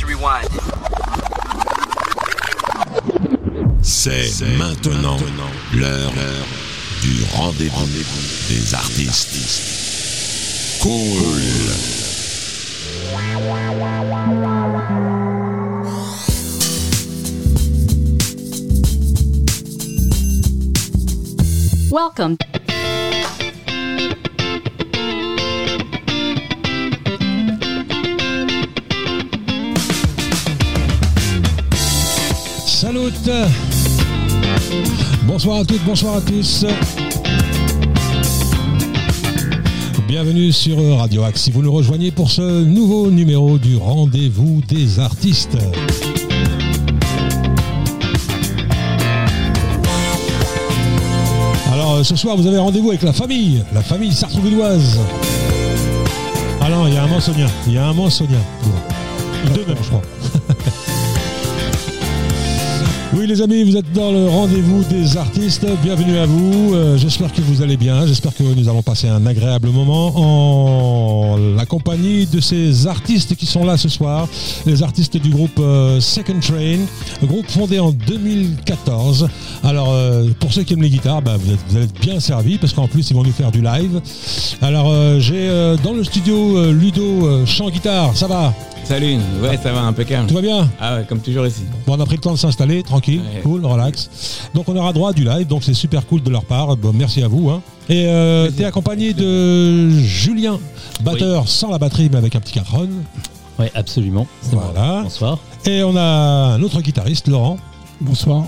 you rewind? C'est maintenant l'heure du rendez-vous des artistes. Cool. Welcome. Bonsoir à toutes, bonsoir à tous. Bienvenue sur Radio Axe si vous nous rejoignez pour ce nouveau numéro du Rendez-vous des artistes. Alors ce soir vous avez rendez-vous avec la famille, la famille sartrouvilloise. Ah non, il y a un mensonien, il y a un mensonien. Deux même je crois. Oui les amis, vous êtes dans le rendez-vous des artistes. Bienvenue à vous. Euh, j'espère que vous allez bien. J'espère que nous allons passer un agréable moment en la compagnie de ces artistes qui sont là ce soir. Les artistes du groupe euh, Second Train, groupe fondé en 2014. Alors euh, pour ceux qui aiment les guitares, bah, vous, êtes, vous allez être bien servis parce qu'en plus ils vont nous faire du live. Alors j'ai dans le studio Ludo chant guitare. Ça va? Salut, ouais, ça va, impeccable. Tout va bien? Ah ouais, comme toujours ici. Bon, on a pris le temps de s'installer, tranquille, Ouais. cool, relax. Donc on aura droit à du live, donc c'est super cool de leur part. Bon, merci à vous. Hein. Et euh, t'es accompagné de Julien, batteur sans la batterie mais avec un petit carron. Oui, absolument. Voilà. Bonsoir. Et on a un autre guitariste, Laurent. Bonsoir.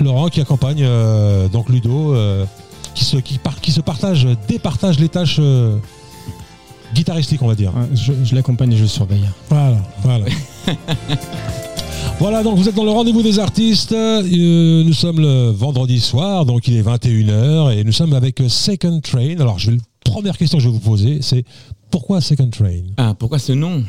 Laurent qui accompagne euh, donc Ludo, euh, qui, se, qui, par- qui se partage, départage les tâches euh, guitaristiques, on va dire. Ouais, je je l'accompagne et je surveille. Voilà, voilà. Voilà, donc vous êtes dans le rendez-vous des artistes. Euh, nous sommes le vendredi soir, donc il est 21h et nous sommes avec euh, Second Train. Alors, je vais, première question que je vais vous poser, c'est pourquoi Second Train? Ah, pourquoi ce nom?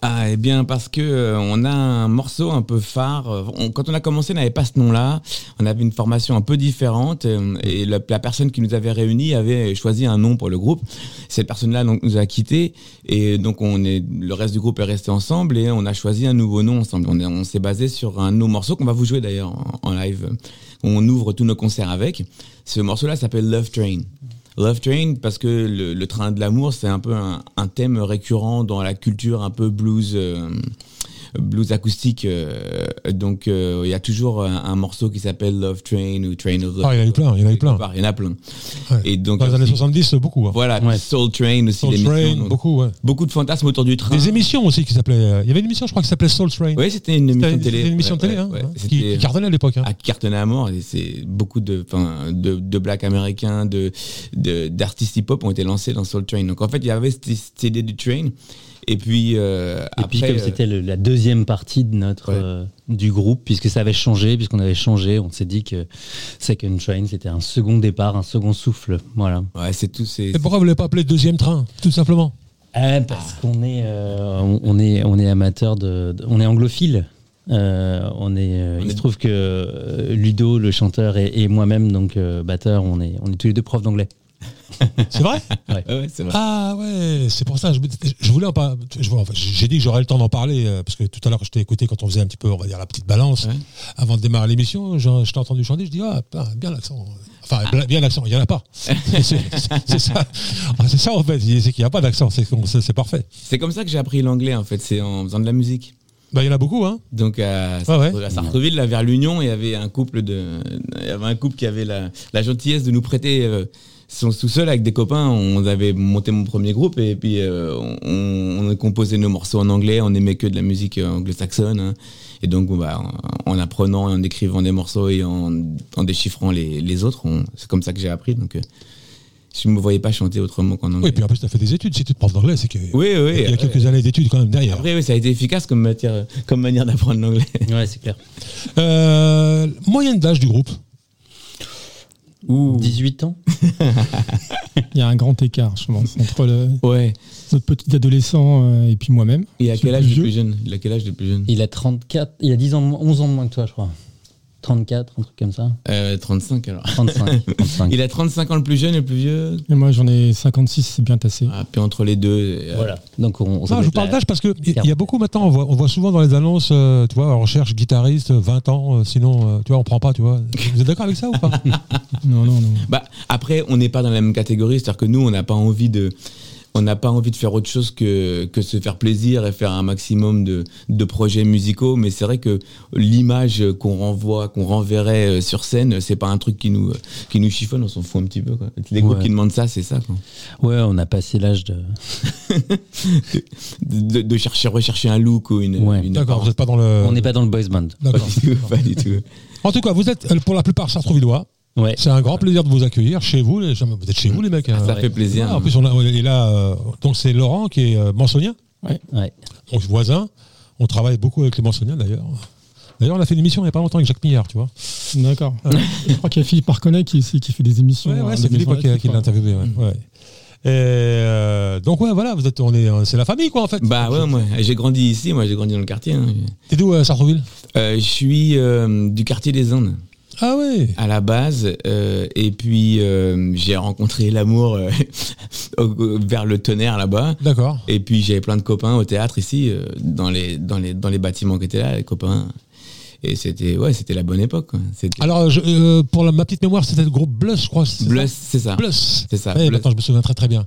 Ah, eh bien, parce que euh, on a un morceau un peu phare. Quand on a commencé, on n'avait pas ce nom-là. On avait une formation un peu différente euh, et la, personne qui nous avait réunis avait choisi un nom pour le groupe. Cette personne-là donc nous a quittés et donc on est le reste du groupe est resté ensemble et on a choisi un nouveau nom ensemble. On, est- on s'est basé sur un nos morceaux qu'on va vous jouer d'ailleurs en live. On ouvre tous nos concerts avec. Ce morceau-là s'appelle Love Train. Love Train parce que le, train de l'amour c'est un peu un, un thème récurrent dans la culture un peu blues euh, blues acoustique euh, donc euh, il y a toujours un, un morceau qui s'appelle Love Train ou Train of Love Ah, il y en a eu plein, il y en a eu plein. il y en a plein Ouais. et donc Dans les années aussi- 70, beaucoup. hein. voilà Ouais. Soul Train aussi Soul Train, donc beaucoup, ouais. beaucoup de fantasmes autour du train Des émissions aussi qui s'appelaient. euh, Il y avait une émission, je crois, qui s'appelait Soul Train. oui c'était une émission télé c'était une émission télé, ouais, hein, ouais. qui, cartonnait à l'époque. hein. à qui cartonnait à mort. Et c'est beaucoup de, enfin, de, de blacks américains, de, de- d'artistes hip-hop ont été lancés dans Soul Train. Donc en fait, il y avait cette idée du train. Et puis euh, Et après, puis comme euh, c'était la deuxième partie de notre Ouais. euh, du groupe, puisque ça avait changé, puisqu'on avait changé, on s'est dit que Second Train c'était un second départ, un second souffle. Voilà. ouais, c'est tout. C'est, Et pourquoi vous ne l'avez pas appelé deuxième train, tout simplement? Ah, parce qu'on est, euh, on, on est, on est amateur de, de- on est anglophile. Euh, on est, euh, On il se trouve que euh, Ludo, le chanteur, et, et moi-même, donc euh, batteur, on est, on est tous les deux profs d'anglais. C'est vrai Ouais, ouais, c'est vrai. Ah ouais, c'est pour ça. Je, je voulais en pas. je- enfin, J'ai dit que j'aurais le temps d'en parler euh, parce que tout à l'heure, je t'ai écouté quand on faisait un petit peu, on va dire, la petite balance avant de démarrer l'émission. Je, je t'ai entendu chanter. Je dis ah bien l'accent. Enfin Ah. bien l'accent. Il y en a pas. C'est ça. Ah, C'est ça en fait. C'est qu'il n'y a pas d'accent. C'est parfait. C'est comme ça que j'ai appris l'anglais en fait. C'est en faisant de la musique. Bah il y en a beaucoup hein. Donc à, Ouais, Sartre- à Sartreville, là, vers l'Union, il y avait un couple de, il y avait un couple qui avait la, la gentillesse de nous prêter euh, son sous-sol avec des copains. On avait monté mon premier groupe et puis euh, on, on a composé nos morceaux en anglais. On aimait que de la musique euh, anglo-saxonne. hein. Et donc, bah, en, en apprenant, en écrivant des morceaux et en, en déchiffrant les, les autres, c'est comme ça que j'ai appris. Donc, euh, je me voyais pas chanter autrement qu'en anglais. Oui, puis en plus tu as fait des études. Si tu te prof d'anglais, c'est que oui, oui. il y a euh, quelques années d'études quand même derrière. Après, oui, ça a été efficace comme matière, comme manière d'apprendre l'anglais. Ouais, c'est clair. Euh, moyenne d'âge du groupe. 18 ans Il y a un grand écart, je pense, entre le, Ouais. notre petit adolescent euh, et puis moi-même. Et à quel âge le plus jeune? Il a quel âge le plus jeune? Il a 34, il a 10 ans, de moins- 11 ans de moins que toi, je crois. 34, un truc comme ça. Euh, 35 alors. 35. 35. Il a 35 ans le plus jeune et le plus vieux? Et moi, j'en ai 56, c'est bien tassé. Ah, puis entre les deux. euh, Voilà. Donc on, on Non, ça je vous doit être parle d'âge parce que il y a beaucoup maintenant, on voit, on voit souvent dans les annonces, euh, tu vois, on recherche guitariste, 20 ans, euh, sinon, euh, tu vois, on prend pas, tu vois. Vous êtes d'accord avec ça ou pas? Non, non, non. Bah, après, on n'est pas dans la même catégorie, c'est-à-dire que nous, on n'a pas envie de. On n'a pas envie de faire autre chose que, que se faire plaisir et faire un maximum de, de projets musicaux, mais c'est vrai que l'image qu'on renvoie, qu'on renverrait euh, sur scène, c'est pas un truc qui nous, qui nous chiffonne, on s'en fout un petit peu. Quoi. Les groupes qui demandent ça, c'est ça. Quoi. Ouais, on a passé l'âge de. De, de chercher, rechercher un look ou une. Ouais. une D'accord, vous n'êtes pas dans le. On n'est pas dans le boys band. Pas D'accord. du tout, pas du tout. En tout cas, vous êtes pour la plupart sartrouvillois. Ouais. C'est un grand plaisir de vous accueillir chez vous. Les, vous êtes chez vous, les mecs. hein. Ça fait plaisir. Ah, en plus, on a, et là, euh, donc c'est Laurent qui est euh, mansonien, Ouais. donc voisin. On travaille beaucoup avec les mansoniens d'ailleurs. D'ailleurs, on a fait une émission il n'y a pas longtemps avec Jacques Millard, tu vois. D'accord. Je crois qu'il y a Philippe Arconnet qui, qui fait des émissions. Ouais, ouais, euh, c'est Philippe qui, l'a interviewé. ouais, ouais. Et euh, donc ouais, voilà, vous êtes, on est, euh, c'est la famille quoi en fait. Bah ouais, moi, j'ai grandi ici, moi j'ai grandi dans le quartier. hein. T'es d'où à Euh, je suis euh, du quartier des Indes. Ah ouais. à la base euh, et puis euh, j'ai rencontré l'amour euh, vers le tonnerre là-bas D'accord. et puis j'avais plein de copains au théâtre ici dans les dans les dans les bâtiments qui étaient là les copains et c'était ouais c'était la bonne époque quoi. Alors je- pour la- ma petite mémoire, c'était le groupe Bluss, je crois. c'est ça Bluss c'est ça Bluss. c'est ça Ouais, maintenant je me souviens très très bien.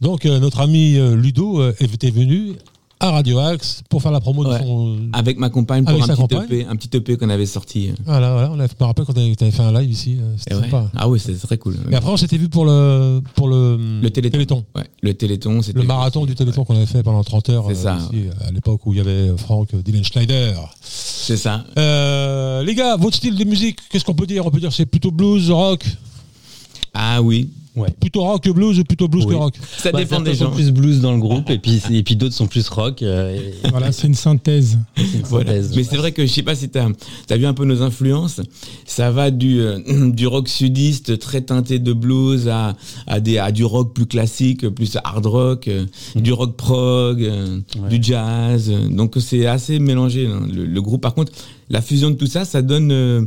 Donc notre ami Ludo était venu à Radio Axe pour faire la promo de son. avec ma compagne pour Avec un petit compagne EP un petit EP qu'on avait sorti Voilà, voilà. On avait, je me rappelle quand tu avais fait un live ici. euh, C'était ouais. sympa. ah oui c'est très cool Et après, on s'était vu pour le pour le, le téléthon, Ouais, le téléthon c'était Le marathon du Téléthon qu'on avait fait pendant 30 heures. C'est ça. aussi, à l'époque où il y avait Franck Dylan Schneider. c'est ça Euh, les gars, votre style de musique, qu'est-ce qu'on peut dire? On peut dire c'est plutôt blues, rock, ah oui plutôt rock que blues ou plutôt blues Oui. que rock ça Bah, dépend des sont gens plus blues dans le groupe et puis, et puis d'autres sont plus rock. euh, et- Voilà, c'est une synthèse. Voilà. Mais c'est vrai que je sais pas si tu as, vu un peu nos influences. Ça va du, euh, du rock sudiste très teinté de blues à, à, des, à du rock plus classique, plus hard rock, euh, du rock prog, euh, Ouais. du jazz. Donc c'est assez mélangé. hein, le, le groupe, par contre, la fusion de tout ça, ça donne, euh,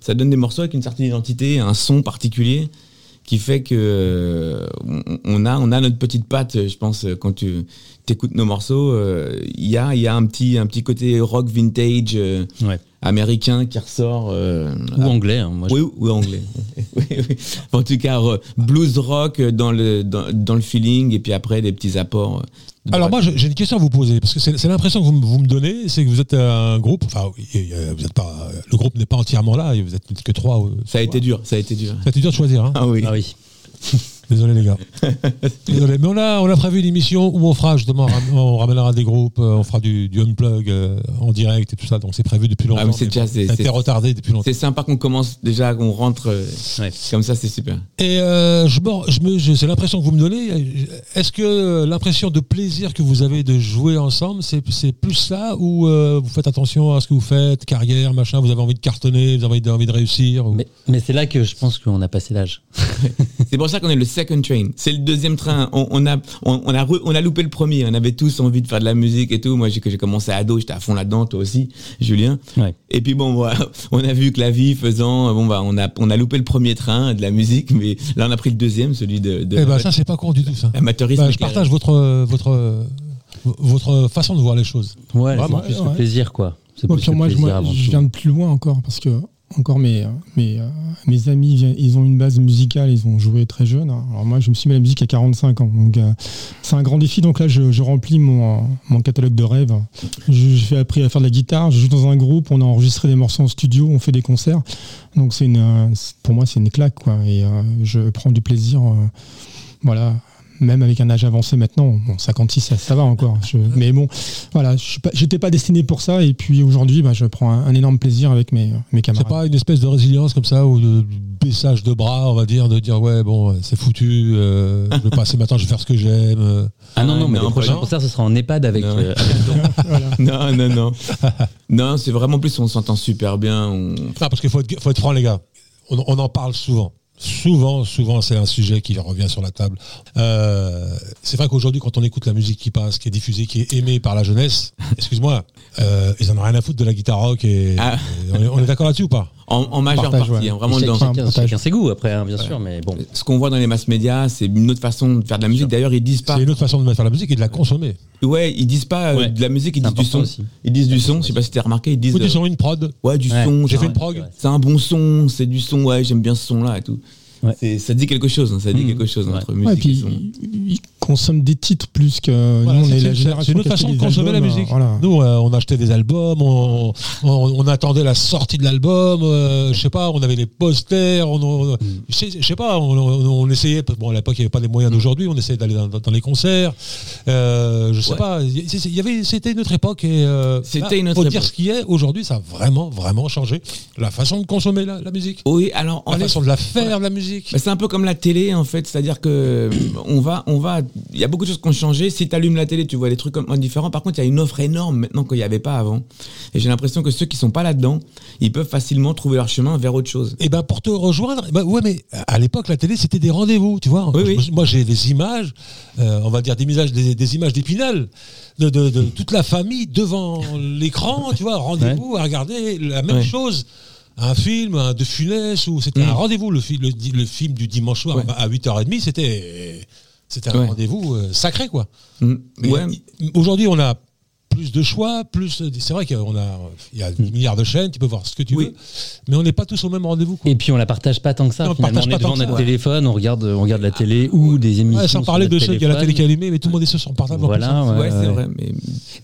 ça donne des morceaux avec une certaine identité, un son particulier qui fait que euh, on- a on a notre petite patte je pense quand tu écoutes nos morceaux euh, il y a un petit un petit côté rock vintage euh. Américain qui ressort euh, Ou ah, anglais. hein, moi, je- oui ou anglais Oui, oui. en tout cas euh, blues rock dans le dans, dans le feeling et puis après des petits apports euh, de Alors moi, j'ai une question à vous poser parce que c'est c'est l'impression que vous, me- vous me donnez, c'est que vous êtes un groupe. Enfin, vous êtes pas. Le groupe n'est pas entièrement là. Vous êtes que trois. euh, ça a été dur ça a été dur Ça a été dur de choisir. Hein ah oui Ah oui. Désolé les gars. Désolé. Mais on a, on a prévu une émission où on fera justement, on ramènera des groupes, euh, on fera du, du unplug euh, en direct et tout ça. Donc c'est prévu depuis longtemps. Ah, c'est déjà- c'est- ça a été c'est- retardé depuis longtemps. c'est sympa qu'on commence déjà qu'on rentre euh, Ouais. comme ça c'est super Et euh, je me, je me, je- c'est l'impression que vous me donnez. Est-ce que l'impression de plaisir que vous avez de jouer ensemble, c'est, c'est plus ça ou euh, vous faites attention à ce que vous faites, carrière, machin, vous avez envie de cartonner, vous avez envie de, envie de réussir ou- Mais, mais c'est là que je pense qu'on a passé l'âge. C'est pour ça qu'on est le second train. C'est le deuxième train. On, on a, on, on a, re- on a loupé le premier. On avait tous envie de faire de la musique et tout. Moi, j'ai, commencé ado, j'étais à fond là-dedans, toi aussi, Julien. Ouais. Et puis bon, voilà, on a vu que la vie faisant, bon bah, on a, on a loupé le premier train de la musique, mais là, on a pris le deuxième, celui de, de Eh ben ça c'est pas con du tout ça. amateurisme. Bah, je partage votre, votre, votre façon de voir les choses. Ouais, Vraiment. c'est plus Ouais. le plaisir, quoi. C'est Moi, plus puis le moi, je, plaisir moi, avant je tout. viens de plus loin encore parce que encore mes, mes, euh, amis, ils ont une base musicale, ils ont joué très jeune. hein. Alors moi, je me suis mis à la musique à 45 ans. Donc, euh, c'est un grand défi. Donc là, je, remplis mon, catalogue de rêves. J'ai appris à faire de la guitare. Je joue dans un groupe. On a enregistré des morceaux en studio. On fait des concerts. Donc, euh, pour moi, c'est une claque. Et je prends du plaisir. voilà. Même avec un âge avancé maintenant, bon, 56, ça, ça va encore. Je- mais bon, voilà, je suis pas- j'étais pas destiné pour ça. Et puis aujourd'hui, bah, je prends un, un énorme plaisir avec mes, mes C'est camarades. pas une espèce de résilience comme ça ou de baissage de bras, on va dire, de dire ouais bon c'est foutu, euh, je vais passer maintenant, je vais faire ce que j'aime. euh. Ah non, non, mais Non, le prochain concert, ce sera en EHPAD avec. Non. euh, avec Don. Voilà. Non, non, non. non, c'est vraiment plus, on s'entend super bien. On... Non, parce qu'il faut être, faut être franc, les gars. On, on en parle souvent. Souvent, souvent, c'est un sujet qui revient sur la table. Euh, c'est vrai qu'aujourd'hui, quand on écoute la musique qui passe, qui est diffusée, qui est aimée par la jeunesse, excuse-moi, euh, ils en ont rien à foutre de la guitare rock et, Ah. et on est, on est d'accord là-dessus ou pas? En, en majeure Partage, partie, ouais. hein, vraiment Chacun, dans. chacun, ses goûts après, hein, bien sûr, mais bon. Ce qu'on voit dans les masses médias, c'est une autre façon de faire de la musique. D'ailleurs, ils disent pas. C'est une autre façon de mettre la musique et de la consommer. Ouais, ils disent pas euh, Ouais. de la musique, ils disent du son. aussi. Ils disent du son. Je sais pas si t'as remarqué, ils disent. Faut du euh, son, une prod. Ouais, du Ouais. son. J'ai fait une prog. C'est un bon son, c'est du son. Ouais, j'aime bien ce son-là et tout. Ouais. Ça dit quelque chose. hein, ça dit Mhm. quelque chose Ouais. entre Ouais, musique et ils, ils consomment des titres plus que Voilà, nous. On c'est- est c'est- la c'est- génération c'est une autre façon de consommer la musique. Voilà. Nous, euh, on achetait des albums, on, on, on attendait la sortie de l'album, euh, je sais pas, on avait les posters, on, on- je, sais, je sais pas, on, on- on essayait, parce que bon, à l'époque il n'y avait pas les moyens d'aujourd'hui, on essayait d'aller dans, dans les concerts, euh, je sais Ouais. pas, il y- avait, c'était une autre époque et euh, C'était là, une autre faut dire ce qui est, aujourd'hui ça a vraiment, vraiment changé la façon de consommer la, la musique, Oui, alors en la façon de la faire, la musique. Bah, c'est un peu comme la télé en fait, c'est-à-dire que on va, on va, il y a beaucoup de choses qui ont changé. Si tu allumes la télé, tu vois des trucs comme différents. Par contre, il y a une offre énorme maintenant qu'il n'y avait pas avant. Et j'ai l'impression que ceux qui sont pas là-dedans, ils peuvent facilement trouver leur chemin vers autre chose. Et ben pour te rejoindre, bah ouais mais à l'époque la télé c'était des rendez-vous, tu vois. Oui, Je oui. me- Moi j'ai des images, euh, on va dire des images, des, des images d'épinal de, de, de toute la famille devant l'écran, tu vois, rendez-vous à regarder la même Ouais. chose. Un film, un de Funès, ou c'était Mm. un rendez-vous, le, film du dimanche soir Ouais. à 8h30, c'était c'était un Ouais. rendez-vous euh, sacré quoi. Mm. Ouais. Aujourd'hui, on a plus de choix, plus. C'est vrai qu'on a, il y a des milliards de chaînes, tu peux voir ce que tu Oui. veux, mais on n'est pas tous au même rendez-vous. Et puis on la partage pas tant que ça. Non, on finalement, partage on est pas tant devant que notre ça, ouais. téléphone, on regarde, on regarde la télé ou des émissions. Ouais, sans sur parler de ceux qui a la télé qui est allumée, mais tout le monde est sur son portable. en plus, Voilà, hein. ouais, Ouais, c'est vrai. Mais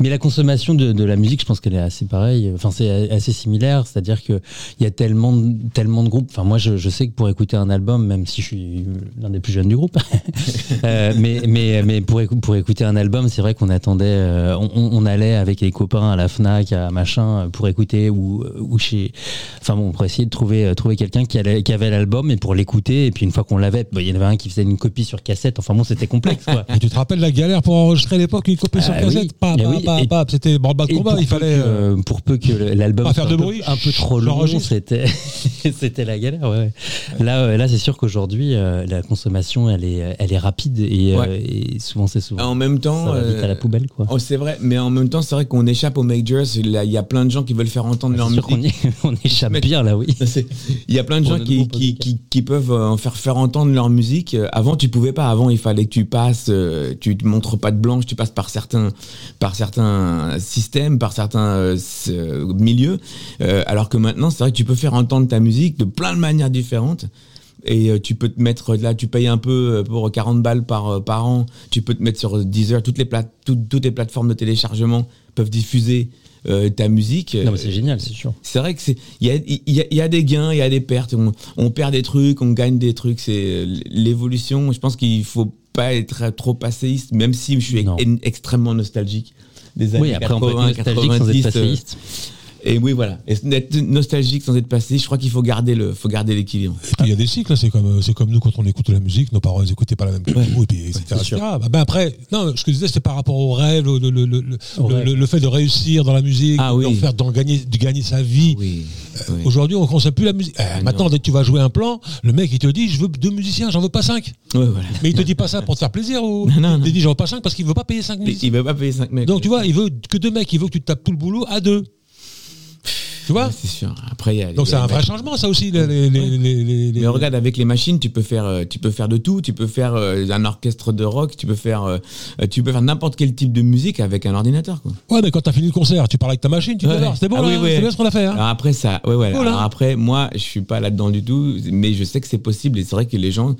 Mais la consommation de, de la musique, je pense qu'elle est assez pareille. Enfin, c'est assez similaire. C'est-à-dire que il y a tellement, de- tellement de groupes. Enfin, moi, je, je sais que pour écouter un album, même si je suis l'un des plus jeunes du groupe, euh, mais, mais, mais pour, écou- pour écouter un album, c'est vrai qu'on attendait, euh, on, on- on allait avec les copains à la Fnac, à machin, pour écouter ou, ou chez. Enfin bon, pour essayer de trouver, euh, trouver quelqu'un qui, allait- qui avait l'album et pour l'écouter. Et puis une fois qu'on l'avait, bah, il y en avait un qui faisait une copie sur cassette. Enfin bon, c'était complexe, quoi. Et tu te rappelles la galère pour enregistrer à l'époque une copie sur Ah cassette? Oui. Pas, pas, oui. pas, C'était branle-bas de Et combat, pour il peu fallait. que, euh, euh, pour peu que l'album soit faire de un peu- bruit, un peu trop long, c'était c'était la galère. Ouais. ouais. Là, euh, là, c'est sûr qu'aujourd'hui, euh, la consommation, elle est, elle est rapide et, euh, Ouais. et souvent c'est souvent. en même temps, ça va vite à la euh, poubelle, quoi. oh, c'est vrai. Mais en même temps, c'est vrai qu'on échappe aux majors. Il y a- plein de gens qui veulent faire entendre leur musique. y- on échappe Mais- bien là, oui. Il y a plein de gens qui, peuvent euh, en faire faire entendre leur musique. Euh, Avant, tu pouvais pas. Avant, il fallait que tu passes, euh, tu te montres pas de blanche, tu passes par certains, par certains systèmes, par certains euh, milieux. Euh, alors que maintenant, c'est vrai que tu peux faire entendre ta musique de plein de manières différentes. Et euh, tu peux te mettre là, tu payes un peu euh, pour 40 balles par, euh, par an. Tu peux te mettre sur Deezer, toutes les, plate- toutes, toutes les plateformes de téléchargement peuvent diffuser euh, ta musique. Non, mais c'est génial, c'est sûr. C'est vrai que c'est il y a, il y, a, y a des gains, il y a des pertes. On, on perd des trucs, on gagne des trucs. C'est l'évolution. Je pense qu'il faut pas être trop passéiste, même si je suis extrêmement nostalgique des années Oui, après, on peut être 80, nostalgique sans 90, être euh, passéiste. Et oui, voilà. Et d'être nostalgique sans être passéiste, je crois qu'il faut garder le, faut garder l'équilibre. Et puis il y a des cycles, hein, c'est comme, c'est comme nous quand on écoute de la musique, nos parents ils écoutaient pas la même que nous, et puis etc. c'est etc. Bah, ben après, non, ce que je disais c'était par rapport au rêve, le, le, le, le, fait de réussir dans la musique, Ah oui. faire, d'en gagner, de gagner sa vie. Oui. oui. Aujourd'hui, on ne consomme plus la musique. Ah, maintenant, non. dès que tu vas jouer un plan, le mec il te dit je veux deux musiciens, j'en veux pas cinq. Ouais, voilà. Mais il te dit pas ça pour te faire plaisir ou Non, non, il te dit j'en veux pas cinq parce qu'il veut pas payer cinq musiciens. il veut pas payer 5 mecs. Donc tu vois, il veut que deux mecs, il veut que tu te tapes tout le boulot à deux. Tu vois Ouais, c'est sûr. Après, il y a. Donc c'est un vrai changement ça aussi. Les, Mais regarde, avec les machines, tu peux faire, euh, tu peux faire de tout. Tu peux faire euh, un orchestre de rock. Tu peux faire, euh, tu peux faire n'importe quel type de musique avec un ordinateur. Quoi. Ouais, mais quand t'as fini le concert, tu parles avec ta machine, tu Ouais. c'était bon, Ah oui, hein, oui. c'est bien ce qu'on a fait. Hein. Alors après ça, ouais, ouais. Voilà. Alors après, moi, je suis pas là-dedans du tout, mais je sais que c'est possible. Et c'est vrai que les gens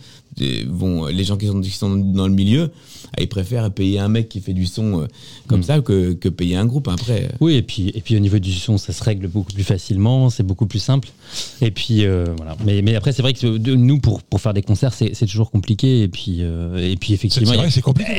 vont, les gens qui sont, qui sont dans le milieu, ah, ils préfèrent payer un mec qui fait du son euh, comme ça que, que payer un groupe. Après, euh, Oui, et puis, et puis au niveau du son, ça se règle beaucoup plus facilement, c'est beaucoup plus simple. Et puis euh, voilà. Mais, mais après, c'est vrai que de, nous, pour, pour faire des concerts, c'est c'est toujours compliqué. Et puis, euh, et puis C'est effectivement, c'est compliqué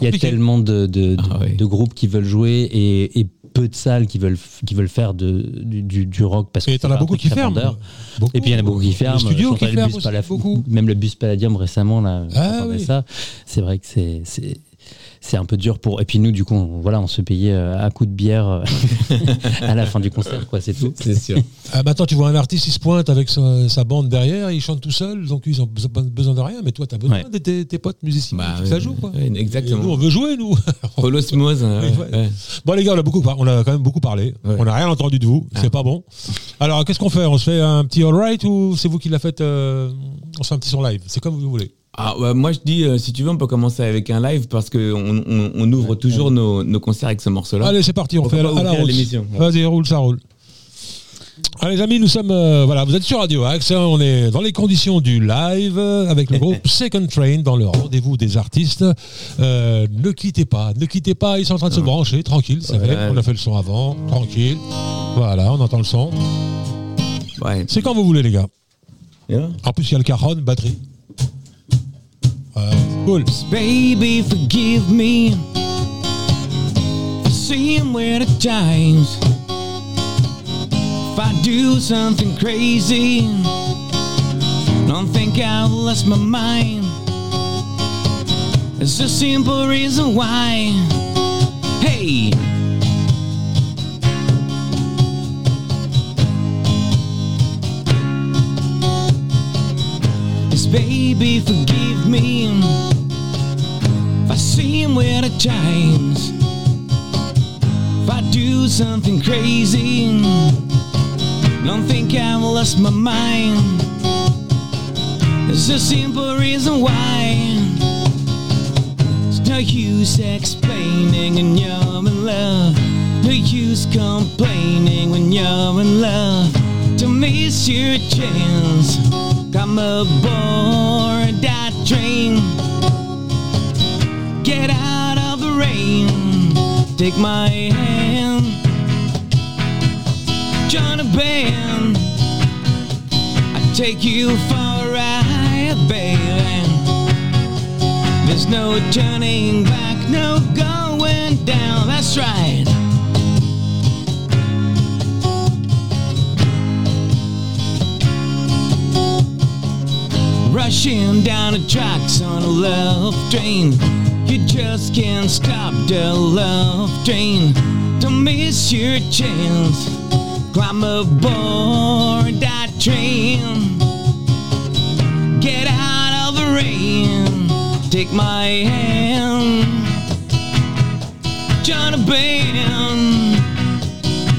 Il y a tellement de, de, de, Ah oui. de groupes qui veulent jouer et, et peu de salles qui veulent, qui veulent faire de, du, du, rock parce que Et t'en pas as beaucoup qui ferment. Beaucoup. Et puis il y en a beaucoup qui ferment. Studios qui ferment aussi, beaucoup. Même le bus Palladium récemment, là, Ah oui. ça. C'est vrai que c'est. C'est- c'est un peu dur pour. Et puis nous, du coup, on, voilà, on se payait euh, à coup de bière euh, à la fin du concert, quoi, c'est tout. C'est sûr. Ah, maintenant, tu vois un artiste, il se pointe avec sa, sa bande derrière, il chante tout seul, donc ils ont pas besoin de rien, mais toi, tu as besoin Ouais. de tes, tes potes musiciens. Bah, ça joue, quoi. ouais, Et exactement. nous, on veut jouer, nous. Pour l'osmose. hein, Oui, ouais, ouais. ouais. Bon, les gars, on a, beaucoup, on a quand même beaucoup parlé. Ouais. On n'a rien entendu de vous. C'est Ah. pas bon. Alors, qu'est-ce qu'on fait? On se fait un petit all right ou c'est vous qui l'a fait euh, On se fait un petit son live? C'est comme vous voulez. Ah, moi je dis, euh, si tu veux, on peut commencer avec un live parce qu'on on, on ouvre toujours nos, nos concerts avec ce morceau-là. Allez, c'est parti. On fait à la, à la route. l'émission Vas-y, roule, ça roule. Allez, les amis, nous sommes. euh, voilà, vous êtes sur Radio Axe. hein, on est dans les conditions du live euh, avec le groupe Second Train dans le rendez-vous des artistes. Euh, ne quittez pas, ne quittez pas. Ils sont en train de se brancher, tranquille. C'est vrai. On a fait le son avant, tranquille. Voilà, on entend le son. Ouais. C'est quand vous voulez, les gars. Yeah. En plus, il y a le cajon, batterie. Cool. Baby, forgive me for seeing where the times. If I do something crazy, don't think I've lost my mind. It's a simple reason why. Hey. Baby, forgive me if I see him with the times. If I do something crazy, don't think I've lost my mind. There's a simple reason why. It's no use explaining when you're in love. No use complaining when you're in love. To miss your chance, come aboard that train. Get out of the rain. Take my hand. Join a band. I take you for a ride, baby. There's no turning back, no going down. That's right. Rushing down the tracks on a love train. You just can't stop the love train. Don't miss your chance. Climb aboard that train. Get out of the rain. Take my hand. Join a band.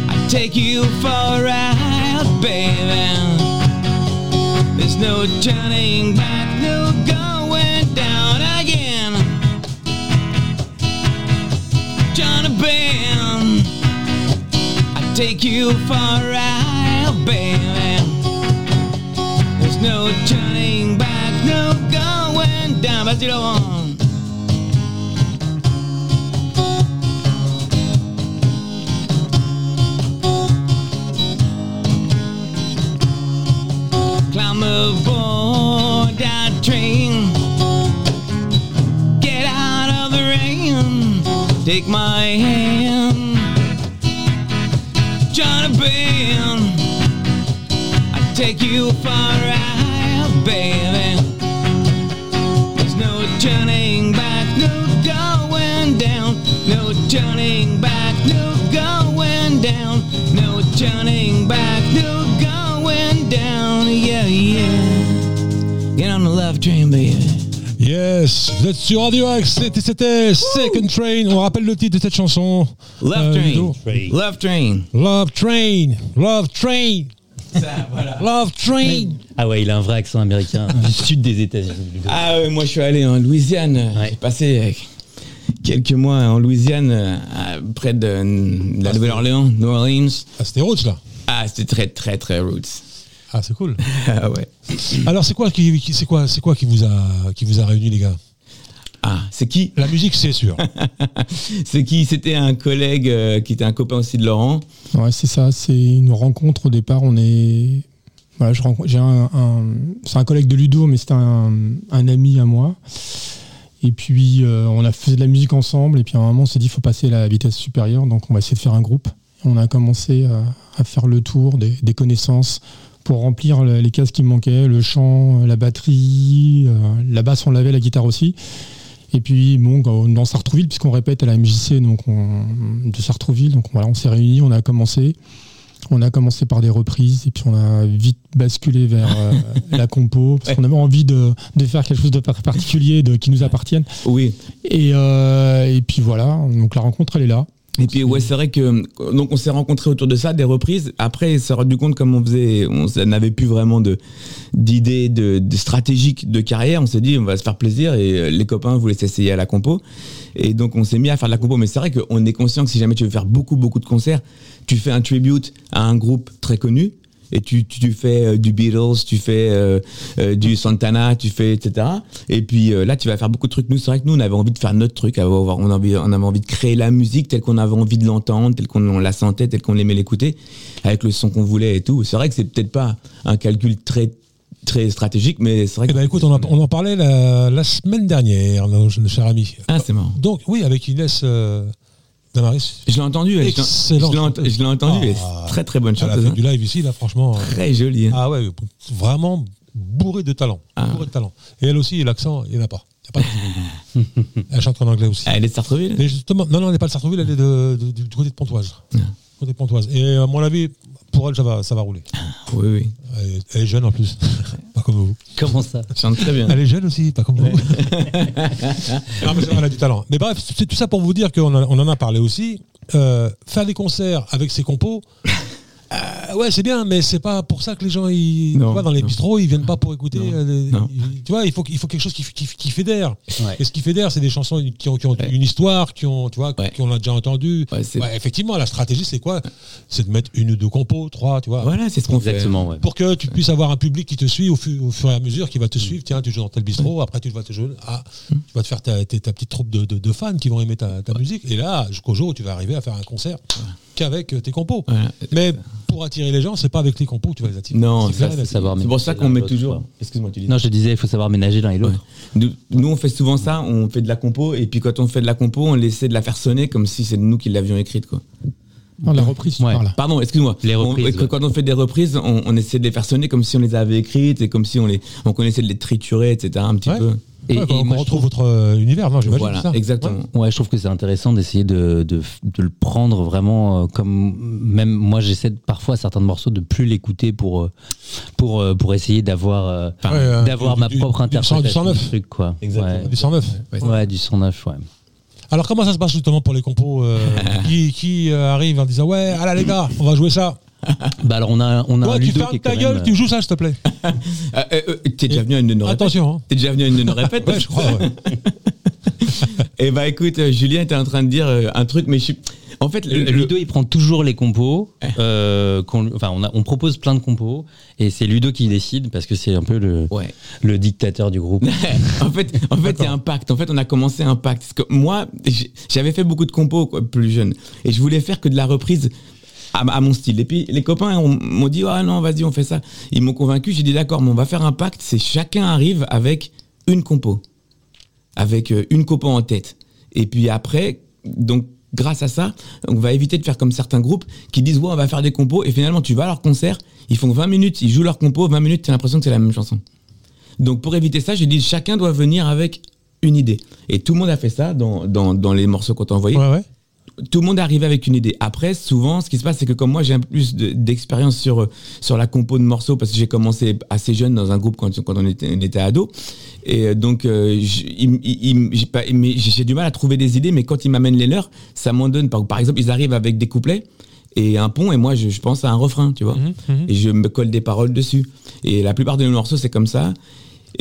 I take you for a ride, baby. There's no turning back, no going down again. Join a. I take you for a ride, baby. There's no turning back, no going down. Vas-y, Laurent. Climb aboard that train. Get out of the rain. Take my hand. A band. I take you for a ride, baby. There's no turning back, no going down. No turning back, no going down. No turning love train, baby. Yes, vous êtes sur Radio Axe. C'était- C'était Second Train. On rappelle le titre de cette chanson. Love Euh, train. Love train. Love Train. Love Train. Love Train. Ah ouais, il a un vrai accent américain du sud des États-Unis. Ah ouais, moi je suis allé en Louisiane. Ouais. J'ai passé euh, quelques mois en Louisiane, euh, près de, de la Nouvelle-Orléans, New Orleans. Ah, c'était Roots, là. Ah, c'était très très très roots. Ah, c'est cool. Ah ouais. Alors, c'est quoi qui, qui- c'est quoi, c'est quoi qui vous a, qui vous a réunis, les gars? Ah, c'est qui? La musique, c'est sûr. C'est qui? C'était un collègue euh, qui était un copain aussi de Laurent. Ouais, c'est ça. C'est une rencontre au départ. On est. Voilà, je rencontre. J'ai un. un- c'est un collègue de Ludo, mais c'est un, un ami à moi. Et puis, euh, on a fait de la musique ensemble. Et puis, à un moment, on s'est dit, il faut passer à la vitesse supérieure. Donc, on va essayer de faire un groupe. On a commencé à, à faire le tour des, des connaissances pour remplir le- les cases qui me manquaient le chant, la batterie, euh, la basse, on l'avait, la guitare aussi. Et puis, bon, dans Sartrouville, puisqu'on répète à la MJC donc on- de Sartrouville, donc voilà, on s'est réunis, on a commencé. On a commencé par des reprises et puis on a vite basculé vers euh, la compo parce Ouais. qu'on avait envie de, de faire quelque chose de par- particulier, de, qui nous appartienne. Oui. Et, euh, et puis voilà, donc la rencontre elle est là. Et puis ouais, c'est vrai que donc on s'est rencontrés autour de ça, des reprises. Après, on s'est rendu compte comme on faisait, on n'avait plus vraiment de d'idées de, stratégiques de carrière. On s'est dit on va se faire plaisir et euh, les copains voulaient s'essayer à la compo. Et donc on s'est mis à faire de la compo. Mais c'est vrai qu'on est conscient que si jamais tu veux faire beaucoup beaucoup de concerts, tu fais un tribute à un groupe très connu. Et tu, tu, tu fais euh, du Beatles, tu fais euh, euh, du Santana, tu fais etc. Et puis là, tu vas faire beaucoup de trucs. Nous, c'est vrai que nous, on avait envie de faire notre truc. On avait, envie- on avait envie de créer la musique telle qu'on avait envie de l'entendre, telle qu'on on la sentait, telle qu'on aimait l'écouter, avec le son qu'on voulait et tout. C'est vrai que c'est peut-être pas un calcul très très stratégique, mais c'est vrai Eh que. ben, écoute, on, en- on en parlait la, la semaine dernière, nos, chers amis. Ah, c'est marrant. Donc, oui, avec Inès euh, Damaris. Je l'ai entendu. elle, je l'ai- chanteuse. entendu. Ah. très très bonne Elle a chanteuse. fait hein. du live ici, là, franchement. euh, Très jolie. hein. Ah ouais, vraiment bourré de talent. Ah. Bourré de talent. Et elle aussi, l'accent, il n'y en a pas. Il y a pas de- elle chante en anglais aussi. Ah, Elle est de Sartreville Mais justement, non, non, elle n'est pas de Sartrouville, elle est de, de- du côté de Pontoise. Ah. Côté de Pontoise. Et à mon avis, pour elle, ça va, ça va rouler. Oui, oui. Elle est, jeune en plus. Comment ça Elle chante très bien. Elle est jeune aussi, pas comme vous. non, mais elle a du talent. Mais bref, c'est tout ça pour vous dire qu'on en- on en a parlé aussi. Euh, faire des concerts avec ses compos, euh, ouais, c'est bien, mais c'est pas pour ça que les gens, ils, Non, tu vois, dans les non. bistrots, ils viennent pas pour écouter. Non, euh, des- non. ils- tu vois, il faut, qu'il faut quelque chose qui, qui, qui fédère. Ouais. Et ce qui fédère, c'est des chansons qui ont, qui ont Ouais. une histoire, qui ont, tu vois, Ouais. qu'on a déjà entendu. Ouais, c'est- Ouais, effectivement, la stratégie, c'est quoi? C'est de mettre une ou deux compos, trois, tu vois. Voilà, c'est ce qu'on fait. Exactement, ouais. Pour que tu puisses avoir un public qui te suit au, fu- au fur et à mesure, qui va te suivre. Tiens, tu joues dans tel bistrot, après tu vas te jouer. Ah, tu vas te faire ta, ta- ta petite troupe de, de- de fans qui vont aimer ta, ta musique. Et là, jusqu'au jour où tu vas arriver à faire un concert qu'avec euh, tes compos. Mais pour attirer les gens, c'est pas avec tes compos que tu vas les attirer. Non, C'est ça, clair et faut net. savoir C'est pour ça qu'on met toujours. Excuse-moi, tu dis. Non, je disais, il faut savoir ménager l'un et l'autre. Nous, nous, on fait souvent ça, on fait de la compo, et puis quand on fait de la compo, on essaie de la faire sonner comme si c'est nous qui l'avions écrite. Quoi. Non, la reprise, tu Ouais. parles. Pardon, excuse-moi. Les reprises, ouais. Quand on fait des reprises, on, on essaie de les faire sonner comme si on les avait écrites, et comme si on les, on connaissait de les triturer, etc. Un petit Ouais. peu. Et, Ouais, et qu'on moi, je retrouve trouve, votre euh, univers, non, j'imagine. Voilà, ça exactement. ouais, je trouve que c'est intéressant d'essayer de, de, de le prendre vraiment euh, comme. Même moi, j'essaie parfois certains morceaux de plus l'écouter pour, euh, pour, pour essayer d'avoir Ouais, d'avoir ma du- propre du- du interprétation 109. du truc, quoi. Exactement. Ouais. Du 109. Ouais. Ouais, du 109, ouais. Alors comment ça se passe justement pour les compos euh, qui, qui euh, arrivent en disant ouais, allez les gars, on va jouer ça. Bah alors on a, on a Toi, un tu Ludo fermes ta gueule, même, tu joues ça, s'il te plaît. Euh, euh, euh, T'es déjà venu à une de nos répètes Attention. Hein. T'es déjà venu à une de nos répètes Ouais, je crois. ouais. Et bah écoute, Julien était en train de dire un truc, mais je suis. En fait, Le, le, le Ludo, il prend toujours les compos. euh, qu'on- enfin, on, a- on propose plein de compos et c'est Ludo qui décide parce que c'est un peu le, Ouais. le dictateur du groupe. en fait, en fait, a un pacte. En fait, on a commencé un pacte. Parce que moi, j'avais fait beaucoup de compos quoi, plus jeune, et je voulais faire que de la reprise à, mon style. Et puis les copains ont- m'ont dit ah non, vas-y, on fait ça. Ils m'ont convaincu. J'ai dit d'accord, mais on va faire un pacte. C'est chacun arrive avec une compo, avec euh, une compo en tête. Et puis après, donc grâce à ça, on va éviter de faire comme certains groupes qui disent ouais, on va faire des compos et finalement tu vas à leur concert, ils font 20 minutes, ils jouent leur compo, 20 minutes, tu as l'impression que c'est la même chanson. Donc pour éviter ça, j'ai dit chacun doit venir avec une idée. Et tout le monde a fait ça dans, dans, dans les morceaux qu'on t'a envoyés. Ouais, ouais. Tout le monde est arrivé avec une idée. Après, souvent, ce qui se passe, c'est que comme moi, j'ai un peu plus de- d'expérience sur, euh, sur la compo de morceaux, parce que j'ai commencé assez jeune dans un groupe quand, quand on, était, on était ado. Et euh, donc, euh, j'ai du mal à trouver des idées, mais quand ils m'amènent les leurs, ça m'en donne. Par, par exemple, ils arrivent avec des couplets et un pont, et moi, je, je pense à un refrain, tu vois. Mhm, mhm. Et je me colle des paroles dessus. Et la plupart de nos morceaux, c'est comme ça.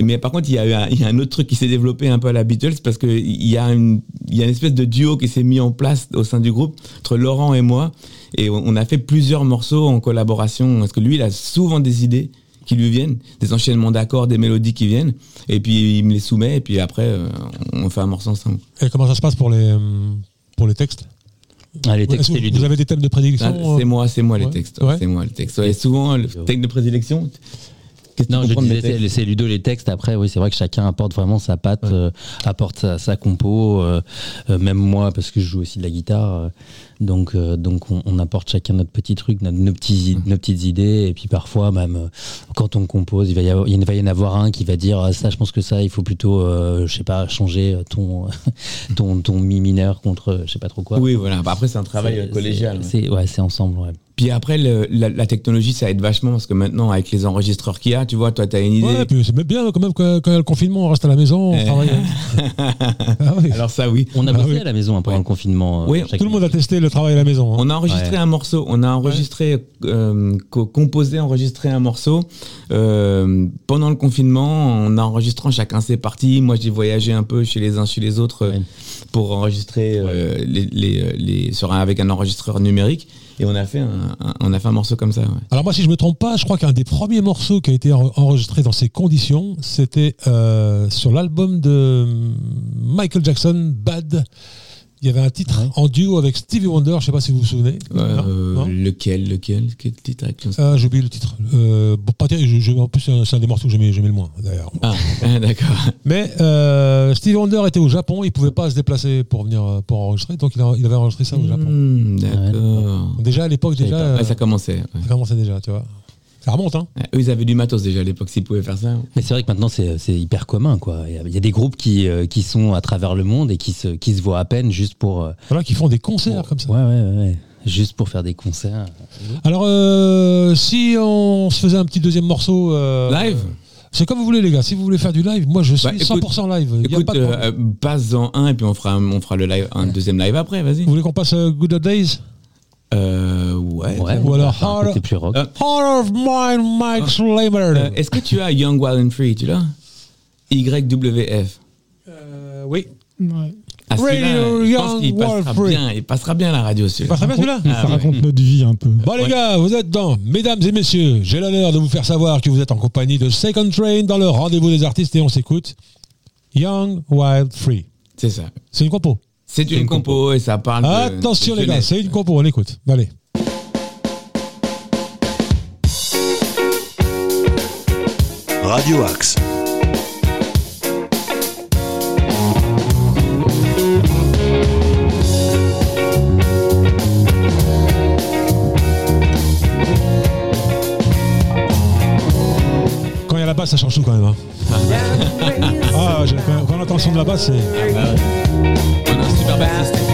Mais par contre, il y, a eu un, il y a un autre truc qui s'est développé un peu à la Beatles parce qu'il y, a une- il y a une espèce de duo qui s'est mis en place au sein du groupe entre Laurent et moi. Et on on a fait plusieurs morceaux en collaboration parce que lui, il a souvent des idées qui lui viennent, des enchaînements d'accords, des mélodies qui viennent. Et puis il me les soumet et puis après, euh, on fait un morceau ensemble. Et comment ça se passe pour les, euh, pour les textes? Ah, les textes, vous, avez des thèmes de prédilection Ah, C'est euh, moi, c'est moi les ouais. textes. Ouais. C'est moi les textes. Ouais, souvent, le texte de prédilection. Non, je disais, c'est- Ludo les textes. Après, oui, c'est vrai que chacun apporte vraiment sa patte, euh, apporte sa, sa compo. euh, euh, même moi, parce que je joue aussi de la guitare. Donc, euh, donc on, on apporte chacun notre petit truc, notre- nos, petits, nos petites idées. Et puis parfois, même euh, quand on compose, il va y, avoir, il va y en avoir un qui va dire ah, ça, je pense que ça, il faut plutôt, euh, je sais pas, changer ton, ton, ton mi mineur contre, je sais pas trop quoi. Oui, voilà. Bah, après, c'est un travail C'est- collégial. c'est- ouais, c'est ensemble. Ouais. Puis après, le- la, la technologie, ça aide vachement parce que maintenant, avec les enregistreurs qu'il y a, tu vois, toi, tu as une idée. Ouais, puis c'est même bien quand même quand, quand il y a le confinement, on reste à la maison, on Eh. travaille. ah oui. Alors ça, oui. On a Ah bossé oui. à la maison hein, pendant Ouais. le confinement. Oui. Tout le monde a testé le travail à la maison. hein. On a enregistré Ouais. un morceau, on a enregistré, euh, co- composé, enregistré un morceau. Euh, pendant le confinement, en enregistrant chacun ses parties. Moi, j'ai voyagé un peu chez les uns, chez les autres euh, Ouais. pour enregistrer euh, les, les, les, sur un- avec un enregistreur numérique. Et on a fait un, un- on a fait un morceau comme ça. ouais. Alors moi, si je me trompe pas, je crois qu'un des premiers morceaux qui a été en- enregistré dans ces conditions, c'était euh, sur l'album de Michael Jackson, Bad. Il y avait un titre Ouais. en duo avec Stevie Wonder, je sais pas si vous vous souvenez. Euh, Non Non lequel, lequel, quel titre Ah, J'ai oublié le titre. Euh, bon, pas je- je- en plus, c'est un, des morceaux que j'aimais le moins, d'ailleurs. Ah, d'accord. Mais euh, Stevie Wonder était au Japon, il pouvait pas se déplacer pour venir euh, pour enregistrer, donc il, a- il avait enregistré ça au Japon. Hmm, d'accord. Déjà à l'époque, déjà, ça commençait. ouais. ça commençait déjà, tu vois. Ça remonte, hein. Ouais, Eux, ils avaient du matos déjà à l'époque, s'ils pouvaient faire ça. Mais c'est vrai que maintenant c'est c'est hyper commun quoi. Il y a- il y a des groupes qui, euh, qui sont à travers le monde et qui se, qui se voient à peine juste pour euh, Voilà, qui font des concerts comme ça. ouais, ouais, ouais, juste pour faire des concerts. Alors, euh, si on se faisait un petit deuxième morceau. euh, Live C'est comme vous voulez, les gars. Si vous voulez faire du live, moi je suis Bah, écoute- 100% live. Il y a Écoute, pas euh, passe-en un et puis on fera, un- on fera le live, un deuxième live après, vas-y. Vous voulez qu'on passe euh, Good Old Days? Euh, ouais. Ouais, Ou alors côté plus rock. Euh, Heart of Mine, Mike Slamer. Euh, Est-ce que tu as Young, Wild and Free, tu l'as? YWF. Euh, oui. Ouais. Ah, Radio je pense Wild passera Free. bien, il passera bien à la radio, C'est celui-là. pas très bien celui-là Ah, ça ouais. raconte notre vie un peu. Bon les Ouais. gars, vous êtes dans Mesdames et messieurs, j'ai l'honneur de vous faire savoir que vous êtes en compagnie de Second Train dans le rendez-vous des artistes et on s'écoute. Young, Wild, Free. C'est ça. C'est une compo. C'est une, compo et ça parle de- Attention de les gars, c'est une compo, on écoute. Allez. Radio Axe. Quand il y a la basse, ça change tout quand même. hein. Ah, quand, quand on entend le son de la basse, c'est. On a un super bassiste.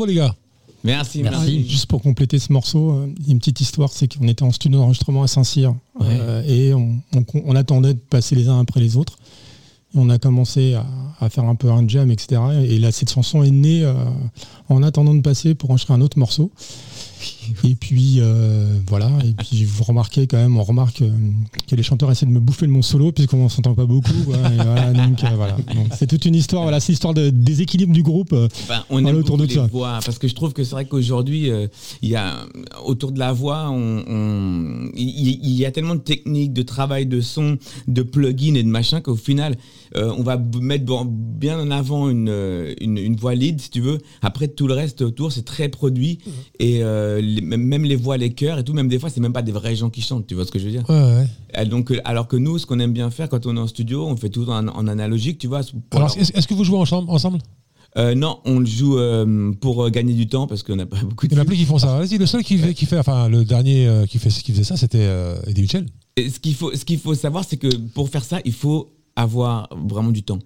Bravo les gars. Merci, Merci. merci. Juste pour compléter ce morceau, euh, il y a une petite histoire, c'est qu'on était en studio d'enregistrement à Saint-Cyr euh, et on, on- on attendait de passer les uns après les autres. Et on a commencé à, à faire un peu un jam, etc. Et là, cette chanson est née euh, en attendant de passer pour enregistrer un autre morceau. Et puis euh, voilà, et puis vous remarquez quand même, on remarque euh, que les chanteurs essaient de me bouffer de mon solo puisqu'on s'entend pas beaucoup. Et voilà, donc, euh, voilà. Donc, c'est toute une histoire, voilà, c'est l'histoire de déséquilibre du groupe. euh, Enfin, on Voilà, aime autour de les ça. voix parce que je trouve que c'est vrai qu'aujourd'hui euh, il y a autour de la voix on, on- il y a tellement de techniques de travail de son de plugins et de machin qu'au final euh, on va b- mettre bien en avant une, une, une voix lead si tu veux après tout le reste autour c'est très produit Mmh. et euh, les- même même les voix les chœurs et tout même des fois c'est même pas des vrais gens qui chantent tu vois ce que je veux dire? Ouais, ouais. Et donc euh, alors que nous ce qu'on aime bien faire quand on est en studio on fait tout en, en analogique tu vois Alors, est-ce que vous jouez ensemble, euh, non, on le joue euh, pour euh, gagner du temps parce qu'on n'a pas beaucoup de Il y en a plus qui font ça. Vas-y, le seul qui fait, qui fait, enfin, le dernier euh, qui, fait, qui faisait ça, c'était euh, Eddie Mitchell. Et ce qu'il faut, ce qu'il faut savoir, c'est que pour faire ça, il faut avoir vraiment du temps.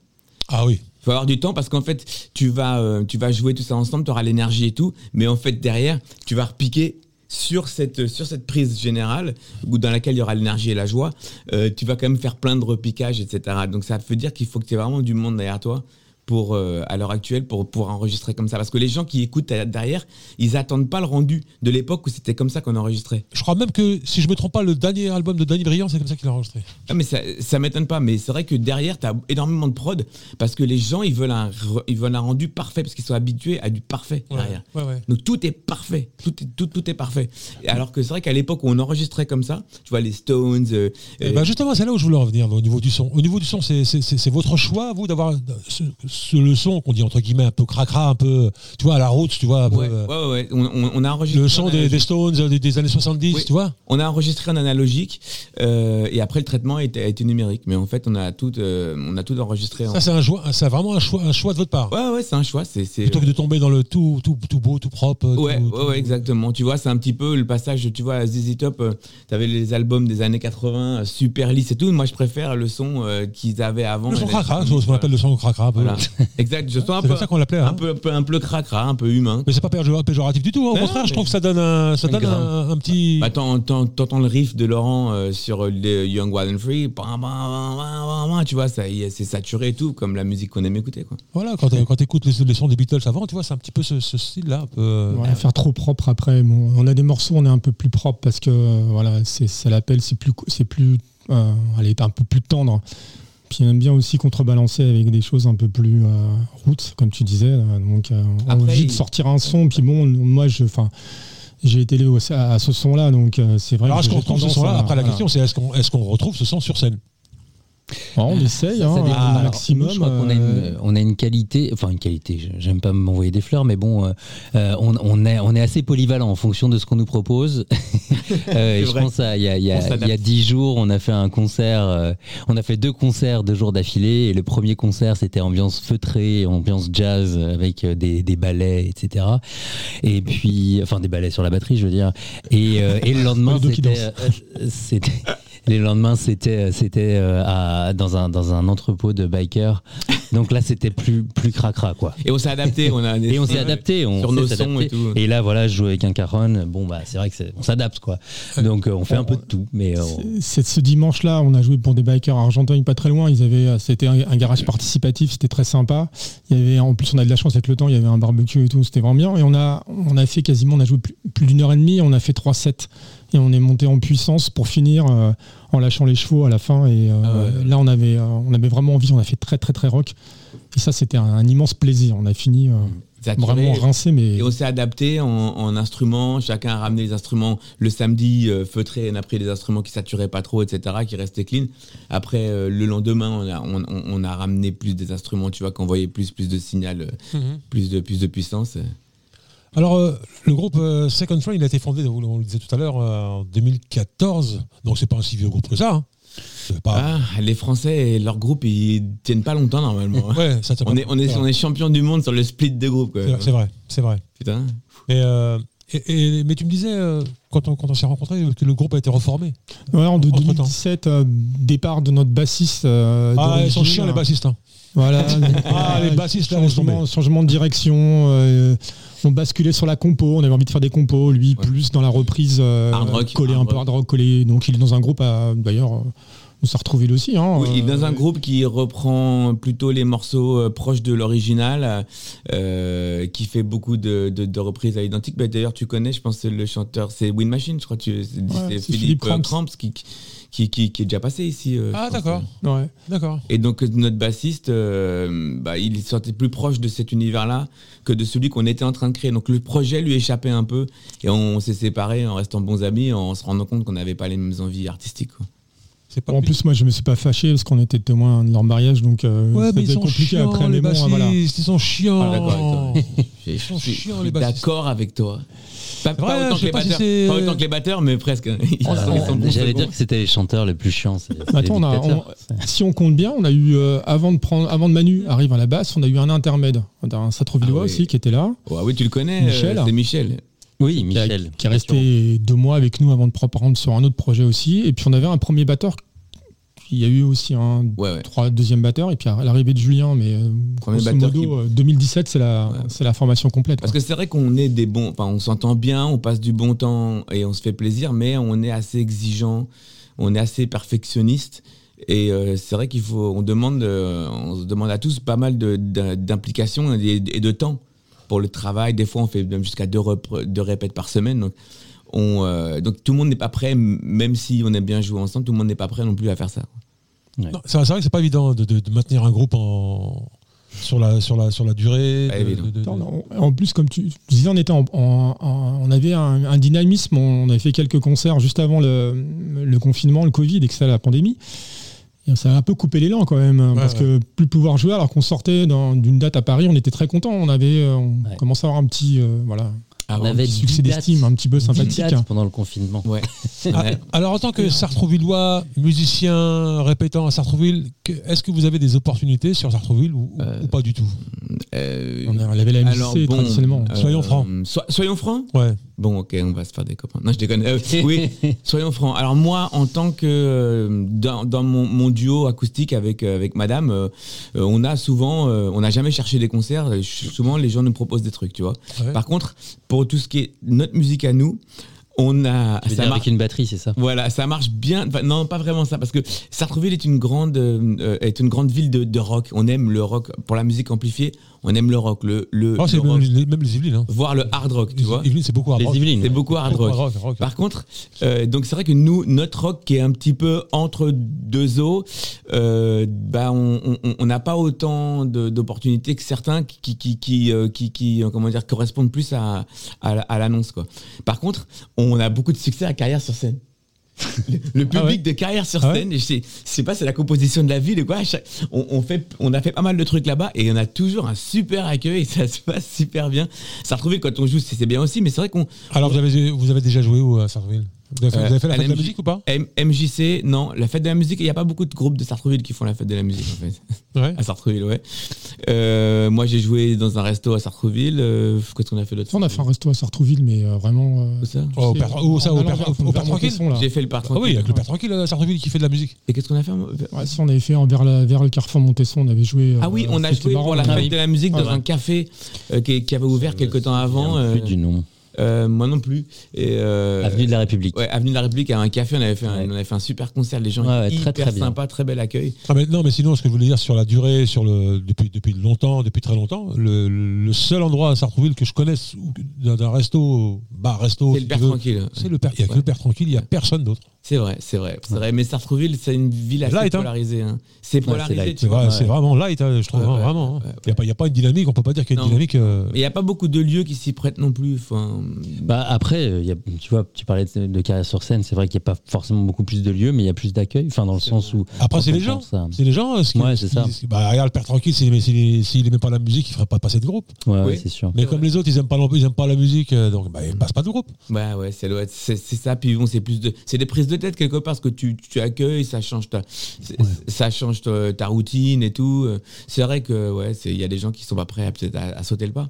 Ah oui. Il faut avoir du temps parce qu'en fait, tu vas, euh, jouer tout ça ensemble, tu auras l'énergie et tout, mais en fait, derrière, tu vas repiquer sur cette, prise générale dans laquelle il y aura l'énergie et la joie, euh, tu vas quand même faire plein de repiquages, etc. Donc ça veut dire qu'il faut que tu aies vraiment du monde derrière toi pour euh, à l'heure actuelle pour pour enregistrer comme ça parce que les gens qui écoutent derrière ils attendent pas le rendu de l'époque où c'était comme ça qu'on enregistrait Je crois même que, si je me trompe pas, le dernier album de Danny Briand, c'est comme ça qu'il a enregistré. Ah mais ça, ça m'étonne pas, mais c'est vrai que derrière, tu as énormément de prod parce que les gens, ils veulent un, ils veulent un rendu parfait parce qu'ils sont habitués à du parfait derrière. Ouais, ouais. Donc tout est parfait, tout est, tout, tout est parfait. Alors que c'est vrai qu'à l'époque où on enregistrait comme ça, tu vois les Stones, euh, Eh euh, ben justement, c'est là où je voulais en venir, au niveau du son. Au niveau du son, c'est votre choix, vous, d'avoir ce, ce- le son qu'on dit entre guillemets un peu cracra, un peu, tu vois, à la route, tu vois, un ouais, ouais, ouais, on, a enregistré le en son des. Stones euh, des, des années 70, Oui. tu vois. On a enregistré en analogique euh, et après le traitement a été, a été numérique. Mais en fait, on a tout, euh, on a tout enregistré. En... Ça, c'est un choix, c'est vraiment un choix, un choix de votre part. Ouais, ouais, c'est un choix. C'est, Plutôt que de tomber dans le tout, tout, tout beau, tout propre. Ouais, tout- ouais, tout- exactement. Tu vois, c'est un petit peu le passage, tu vois, à ZZ Top, euh, t'avais les albums des années 80, euh, super lisses et tout. Moi, je préfère le son qu'ils avaient avant. Le son cracra, ce qu'on appelle le son cracra. Voilà. exact, je sens un C'est peu, comme ça qu'on l'appelait. un Hein. peu, un peu, un peu cracra, un peu humain. Mais c'est pas péjor- péjoratif du tout. hein. Au Non, contraire, je mais- trouve que ça donne un, ça donne Grave. un, un petit. Bah, t'en- t'en- t'entends le riff de Laurent euh, sur Young Wild and Free, bam, bam, bam, bam, bam, tu vois, ça, y est, c'est saturé et tout, comme la musique qu'on aime écouter, quoi. Voilà, quand tu écoutes les, les sons des Beatles avant, tu vois, c'est un petit peu ce, ce style-là. un peu, euh, faire trop propre après. Bon, on a des morceaux, on est un peu plus propre parce que euh, voilà, c'est ça l'appelle, c'est plus, co- c'est plus, euh, elle est un peu plus tendre. Puis on aime bien aussi contrebalancer avec des choses un peu plus euh, roots, comme tu disais. là. Donc euh, Après, envie de sortir un son. Puis bon, moi je, enfin, j'ai été élevé à, ce son-là, donc euh, c'est vrai. Alors, est-ce qu'on retrouve ce son-là? Après, la question, c'est est-ce qu'on est qu'on retrouve ce son sur scène? Ouais, on essaye, Ça, hein, ça dépend. un Alors, maximum. nous, je crois qu'on a euh, une, on a une qualité, enfin une qualité, je- j'aime pas m'envoyer des fleurs, mais bon, euh, euh, on, on est, on est assez polyvalent en fonction de ce qu'on nous propose. Euh, et je pense à, il y a, il y dix jours, on a fait un concert, euh, on a fait deux concerts deux jours d'affilée, et le premier concert c'était ambiance feutrée, ambiance jazz avec euh, des, des ballets, etc. Et puis, enfin des ballets sur la batterie, je veux dire. Et, euh, et le lendemain, euh, c'était, les lendemains, c'était, c'était euh, à- dans un dans un entrepôt de bikers. Donc là, c'était plus plus cracra quoi. Et on s'est adapté, on a Et on s'est adapté, on sur nos sons et tout. Et là, voilà, je joue avec un caron. Bon, bah, c'est vrai que c'est, on s'adapte, quoi. Donc, euh, on fait un peu de tout, mais euh, on- C'est- Ce dimanche-là, on a joué pour des bikers argentins, pas très loin. Ils avaient, euh, c'était un, un garage participatif, c'était très sympa. Il y avait, en plus, on a de la chance avec le temps. Il y avait un barbecue et tout, c'était vraiment bien. Et on a, on a fait quasiment, on a joué plus, plus d'une heure et demie. On a fait trois sets et on est monté en puissance pour finir euh, en lâchant les chevaux à la fin. Et euh, Ah ouais. là, on avait, euh, on avait vraiment envie. On a fait très, très, très rock. Et ça, c'était un, un immense plaisir. On a fini euh, vraiment rincé, mais Et on s'est adapté en, en instruments. Chacun a ramené les instruments le samedi euh, feutré. On a pris des instruments qui saturaient pas trop, etc., qui restaient clean. Après, euh, le lendemain, on a, on, on- on a ramené plus des instruments, tu vois, qui envoyaient plus, plus de signal, euh, plus, de, plus de puissance. Alors, euh, le groupe euh, Second Train, il a été fondé, on le disait tout à l'heure, euh, en 2014. Donc, c'est pas un si vieux groupe que ça. hein. Pas. Ah, les Français et leur groupe, ils tiennent pas longtemps normalement. Ouais, ça, c'est On pas- est, on, est, c'est on vrai. est champion du monde sur le split de groupe. quoi. C'est vrai, C'est vrai. Putain. Mais, euh, et- et- mais tu me disais, euh, quand on, quand on s'est rencontrés, que le groupe a été reformé. ouais, en de- Entre-temps. 2017, euh, départ de notre bassiste. euh, Ah, ils sont chiants, les bassistes. hein. Voilà. Ah, les bassistes, là, changement de direction. Euh, on basculait sur la compo, on avait envie de faire des compos, lui plus dans la reprise, euh, rock, collé un peu hard rock, collé. Donc il est dans un groupe, à- d'ailleurs, euh, on s'est retrouvé lui aussi. Hein, Oui, il est dans euh, un groupe qui reprend plutôt les morceaux euh, proches de l'original, euh, qui fait beaucoup de, de, de reprises à l'identique. Bah, D'ailleurs, tu connais, je pense, que le chanteur, c'est Wind Machine, je crois. que Tu, c'est c'est Philippe, Philippe euh, Cramps. Cramps qui, qui, qui, qui est déjà passé ici. euh, Ah, d'accord. Ouais. D'accord. Et donc euh, notre bassiste, euh, bah, il se sentait plus proche de cet univers-là que de celui qu'on était en train de créer. Donc le projet lui échappait un peu et on s'est séparés en restant bons amis, en se rendant compte qu'on n'avait pas les mêmes envies artistiques. quoi. Pas Bon, en plus, moi, je me suis pas fâché parce qu'on était témoin de leur mariage, donc euh, Ouais, c'était compliqué chiants, après. les Mais bon, bassistes, voilà. ils sont chiants. Ah, sont chiants, les bassistes. d'accord avec toi. Pas, pas autant que les pas si batteurs, c'est- pas autant que les batteurs, mais presque. Euh, bons J'allais dire que c'était les chanteurs les plus chiants. Attends, on a- dictateurs. Si on compte bien, on a eu, euh, avant, de prendre, avant de Manu arrive à la basse, on a eu un intermède. Un Satrovillois Ah oui. aussi qui était là, Ouais, oui, tu le connais, Michel. euh, c'est Michel. Oui, a- Michel. qui est resté deux mois avec nous avant de prendre sur un autre projet aussi. Et puis on avait un premier batteur. Il y a eu aussi un Ouais, ouais. trois, deuxième batteur et puis à l'arrivée de Julien, mais euh, Premier grosso batteur modo, euh, 2017 c'est la, Ouais. la formation complète. Parce quoi. que c'est vrai qu'on est des bons, enfin on s'entend bien, on passe du bon temps et on se fait plaisir, mais on est assez exigeant, on est assez perfectionniste. Et euh, c'est vrai qu'il faut, on demande, euh, on se demande à tous pas mal de- de- d'implication et, et de temps pour le travail. Des fois, on fait même jusqu'à deux, deux répètes par semaine. Donc, on, euh, donc tout le monde n'est pas prêt, même si on aime bien jouer ensemble, tout le monde n'est pas prêt non plus à faire ça. C'est vrai que c'est pas évident de, de- de maintenir un groupe en, sur, la, sur, la, sur la durée. De- Attends, En plus, comme tu disais, on était en, en- en- on avait un, un dynamisme. On avait fait quelques concerts juste avant le, le confinement, le Covid, et que ça la pandémie. Et ça a un peu coupé l'élan quand même, parce ouais. que plus pouvoir jouer alors qu'on sortait d'une date à Paris, on était très contents. On avait, euh, on Ouais. commençait à avoir un petit, euh, voilà, Ah, On avait petit succès 10 dates. d'estime, un petit peu 10 sympathique. hein. pendant le confinement. Ouais. Ah, Ouais. alors en tant que Sartrouvillois, musicien répétant à Sartrouville, est-ce que vous avez des opportunités sur Sartrouville ou, ou- Euh, ou pas du tout? Euh, On avait la MJC alors, bon, traditionnellement. euh, Soyons francs. so- soyons francs? Ouais. Bon, ok, on va se faire des copains. Non, je déconne. Oui, soyons francs. Alors moi, en tant que dans, dans mon, mon duo acoustique avec avec Madame, on a souvent, on n'a jamais cherché des concerts. Souvent, les gens nous proposent des trucs, tu vois. Ouais. Par contre, pour tout ce qui est notre musique à nous, on a veux ça dire, avec une batterie, c'est ça? Voilà, ça marche bien. Enfin, non, pas vraiment ça, parce que Sartreville est une grande, euh, euh, est une grande ville de, de rock. On aime le rock pour la musique amplifiée. On aime le rock, le, le, Oh, c'est le même, rock, les- même les Yvelines. Hein. voire le hard rock, tu Les vois. Yvelines, c'est beaucoup hard Les rock. Yvelines. C'est beaucoup hard rock. rock. Par contre, euh, donc c'est vrai que nous, notre rock qui est un petit peu entre deux eaux, euh, bah on on- on- on n'a pas autant de- d'opportunités que certains qui qui qui euh, qui, qui, euh, comment dire correspondent plus à à, à l'annonce quoi. Par contre, on a beaucoup de succès à carrière sur scène. Le, le public Ah ouais de carrière sur Ah ouais scène, je sais, je sais pas, c'est la composition de la ville ou quoi. on, on fait, on a fait pas mal de trucs là-bas et on a toujours un super accueil et ça se passe super bien. Ça retrouvé quand on joue, c'est bien aussi, mais c'est vrai qu'on Alors vous avez, vous avez déjà joué où à Sartrouville vous avez, fait, Euh, vous avez fait la fête de la musique ou pas M- MJC, non, la fête de la musique, il n'y a pas beaucoup de groupes de Sartreville qui font la fête de la musique en fait. Ouais. À Sartreville, ouais. Euh, moi j'ai joué dans un resto à Sartreville. Euh, Qu'est-ce qu'on a fait d'autre on a fait un resto à Sartrouville, mais euh, vraiment. euh, Où ça Oh, au Père- oh, ça, au Père- au Père Tranquille. J'ai fait le Ah parc oui, tranquille. avec le Père Tranquille à Sartrouville qui fait de la musique. Et qu'est-ce qu'on a fait Ouais, ça, on avait fait en- vers, la- vers le Carrefour Montesson, on avait joué. Ah oui, euh, on a joué marrant, pour la fête de la musique dans un café qui, avait ouvert quelques temps avant. Du nom. Euh, moi non plus. Et, euh, Avenue de la République. Ouais, Avenue de la République, à un café, on avait fait un, Ouais. on avait fait un super concert. Les gens Ouais, très, très bien. sympas, très bel accueil. Ah, mais non, mais sinon, ce que je voulais dire sur la durée, sur le depuis depuis longtemps, depuis très longtemps, le, le seul endroit à Sartrouville que je connaisse d'un resto, bar resto, C'est si le Père Tranquille. c'est le père. Il y a que le père tranquille, il y a personne d'autre. C'est vrai, c'est vrai, c'est vrai. Mais Sartreville, c'est une ville assez Light, hein. polarisée. hein. C'est polarisé. C'est vrai, ouais. vraiment light, hein, je trouve Ouais, hein, vraiment. ouais, Il n'y a, pas- il y a pas une dynamique, on peut pas dire qu'il y a une Non. dynamique. euh, Mais il n'y a pas beaucoup de lieux qui s'y prêtent non plus. Enfin, Bah après, euh, il y a, tu vois, tu parlais de, de carrière sur scène, c'est vrai qu'il n'y a pas forcément beaucoup plus de lieux, mais il y a plus d'accueil, enfin dans le sens où. Après, c'est les gens. à- C'est les gens. ce qui- Ouais, c'est ce ça. qui- Bah, regarde, le père tranquille, s'il s'il- s'il aimait pas la musique, il ferait pas passer de groupe. Ouais, ouais, Oui. c'est sûr. Mais comme les autres, ils aiment pas, non plus, ils aiment pas la musique, euh, donc bah, ils passent pas de groupe. bah ouais, c'est ouais, c'est c'est ça. Puis bon, c'est plus de, c'est des prises de tête quelque part parce que tu, tu accueilles, ça change ta, c'est- ça change ta, ta routine et tout. C'est vrai que ouais, c'est il y a des gens qui sont pas prêts à peut-être à, à sauter le pas.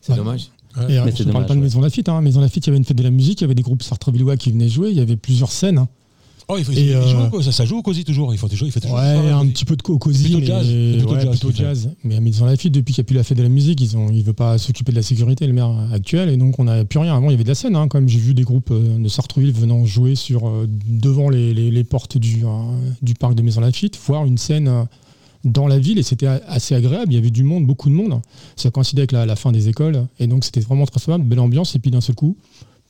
C'est Ouais. dommage. Et, euh, Mais je ne parle pas de. Maison Lafitte. Hein. Maison Lafitte, il y avait une fête de la musique, il y avait des groupes sartrevillois qui venaient jouer, il y avait plusieurs scènes. hein. Oh, il faut, Et, il euh, joue, quoi, ça, ça joue au cosy toujours. Il faut toujours, il toujours Ouais, un petit peu de co- Plutôt mais jazz, plutôt ouais, jazz, plutôt. Mais, mais ils ont la fête depuis qu'il n'y a plus la fête de la musique. Ils ont, il veut pas s'occuper de la sécurité, le maire actuel, et donc on n'a plus rien. Avant, il y avait de la scène, hein, quand même. J'ai vu des groupes euh, de Sartreville venant jouer sur euh, devant les, les- les portes du, euh, du parc de Maison Lafitte, voir une scène euh, dans la ville, et c'était assez agréable. Il y avait du monde, beaucoup de monde. Ça coïncidait avec la, la fin des écoles, et donc c'était vraiment très sympa, belle ambiance. Et puis d'un seul coup,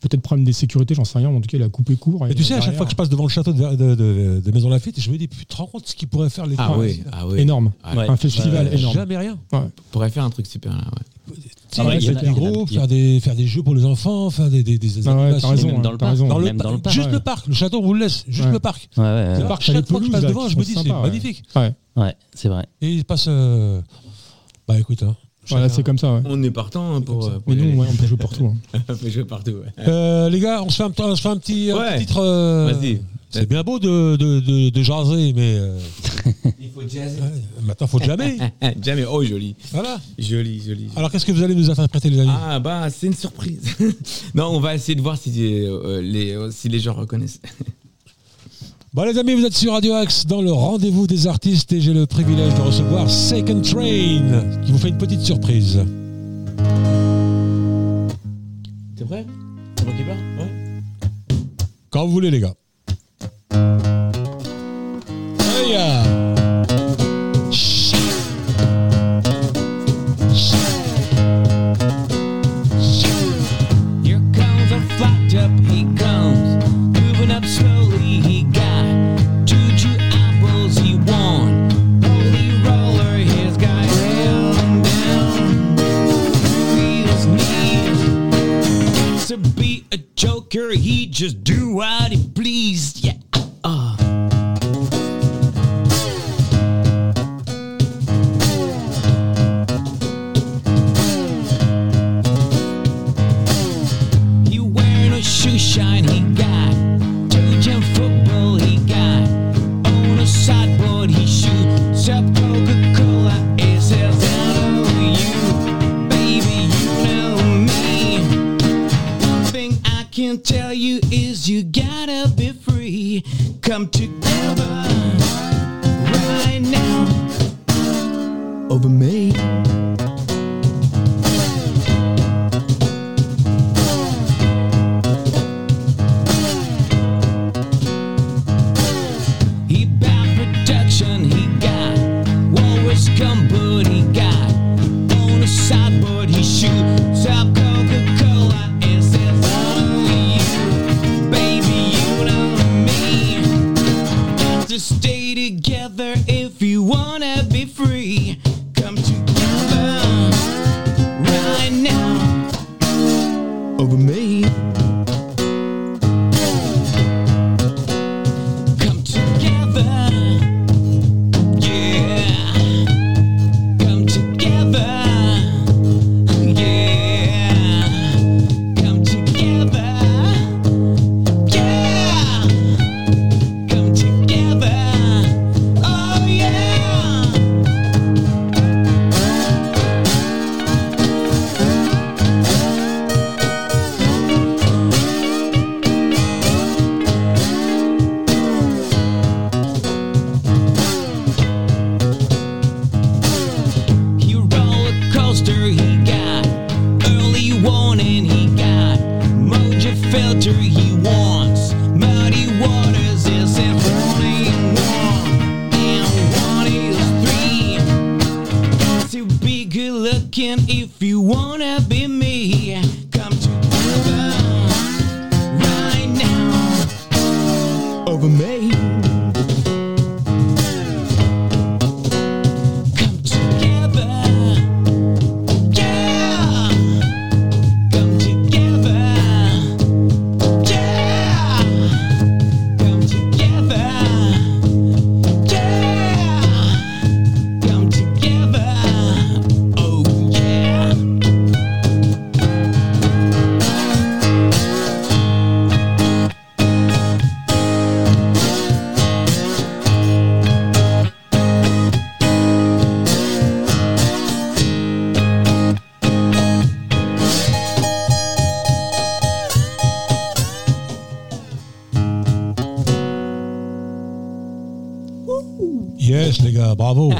peut-être problème des sécurités, j'en sais rien. mais En tout cas, il a coupé court. Et tu sais, à chaque fois que je passe devant le château de, de, de- de Maison Lafitte, je me dis, tu te rends compte ce qu'il pourrait faire les Ah oui, ah oui. énorme, Ah, Ouais. un festival énorme. Jamais rien. On pourrait faire un truc super là, ouais. Tu sais, Ah ouais, il y en faire a- des faire des, faire des jeux pour les enfants, faire des, des, des Ah ouais, animations. t'as raison, même dans le parc. raison. Dans le Même par- dans le parc, juste ouais. le parc, le château, on vous le laisse, juste Ouais. le parc. Ouais, ouais, Le ouais. parc, chaque fois que je passe devant, je me sont dis, c'est ouais. magnifique. Ouais. Ouais, c'est vrai. Et il passe. euh, Bah écoute, hein. Voilà, c'est comme ça. ouais. On est partant hein, pour, euh, pour Mais nous, ouais, on peut jouer partout. hein. on peut jouer partout. ouais. Euh, les gars, on se fait un, on se fait un petit, un petit titre. euh, Vas-y. C'est bien beau de, de, de, de jaser, mais euh, Il faut jazzer. ouais, maintenant, faut jamais. Jamais. Oh, joli. voilà. Joli, joli. Alors, qu'est-ce que vous allez nous interpréter, les amis? Ah bah c'est une surprise. non, on va essayer de voir si euh, les si les gens reconnaissent. Bon, les amis, vous êtes sur Radio Axe dans le rendez-vous des artistes et j'ai le privilège de recevoir Second Train qui vous fait une petite surprise. T'es prêt C'est moi qui parle Ouais. Quand vous voulez, les gars. Just do bravo.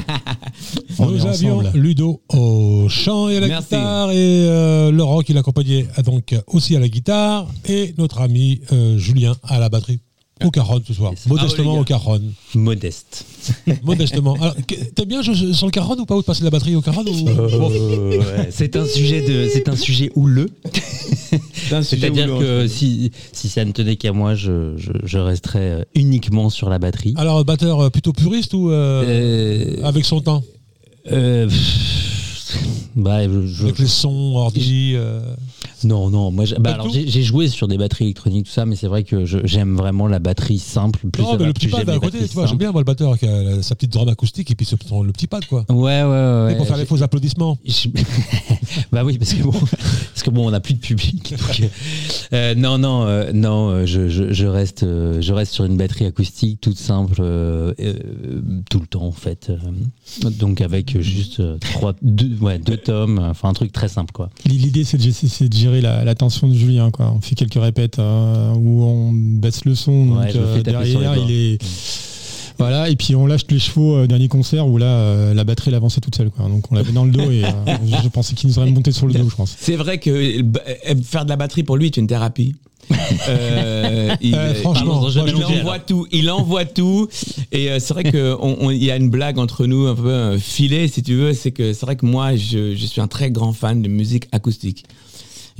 On Nous est avions ensemble. Ludo au chant et à la Merci. guitare et euh, Laurent qui l'accompagnait ah, donc aussi à la guitare et notre ami euh, Julien à la batterie. Au caron ce soir. Modestement Ah au caron. Modeste. Modestement. Alors, que- t'aimes bien jouer sur le caron ou pas ou de passer la batterie au caron ou... Bon. C'est un sujet de, c'est un sujet houleux. C'est-à-dire que si, si ça ne tenait qu'à moi, je, je, je resterais euh, uniquement sur la batterie. Alors, batteur euh, plutôt puriste ou euh, Euh, avec son temps? euh, pff, bah, je- je- Avec les sons, ordi euh, non, non. Moi, j'ai- bah, j'ai joué sur des batteries électroniques, tout ça, mais c'est vrai que j'aime vraiment la batterie simple. Plus Non, mais le petit pad à côté, tu vois, j'aime bien moi le batteur qui a la- sa petite drum acoustique et puis ce- le petit pad quoi. Ouais, ouais, ouais. Et pour faire les faux applaudissements. Bah oui, parce que bon, parce que bon, on n'a plus de public. donc, euh, euh, non, non, euh, non, je, je, je reste, je reste sur une batterie acoustique toute simple, tout le temps en fait. Donc avec juste trois, deux, ouais, deux tomes, enfin un truc très simple quoi. L'idée, c'est de, gérer la, la tension de Julien. Quoi. On fait quelques répètes euh, où on baisse le son. Donc, Ouais, je le fais euh, taper sur les derrière, il est. Voilà, et puis on lâche les chevaux euh, dernier concert où là, euh, la batterie elle avançait toute seule. Quoi. Donc on l'avait dans le dos et euh, je pensais qu'il nous aurait monté sur le dos, je pense. C'est vrai que bah, faire de la batterie pour lui est une thérapie. Euh, il, Euh, franchement, il envoie tout, il envoie tout, et euh, c'est vrai que on- on- il y a une blague entre nous un peu euh, filée, si tu veux. C'est que c'est vrai que moi, je, je suis un très grand fan de musique acoustique.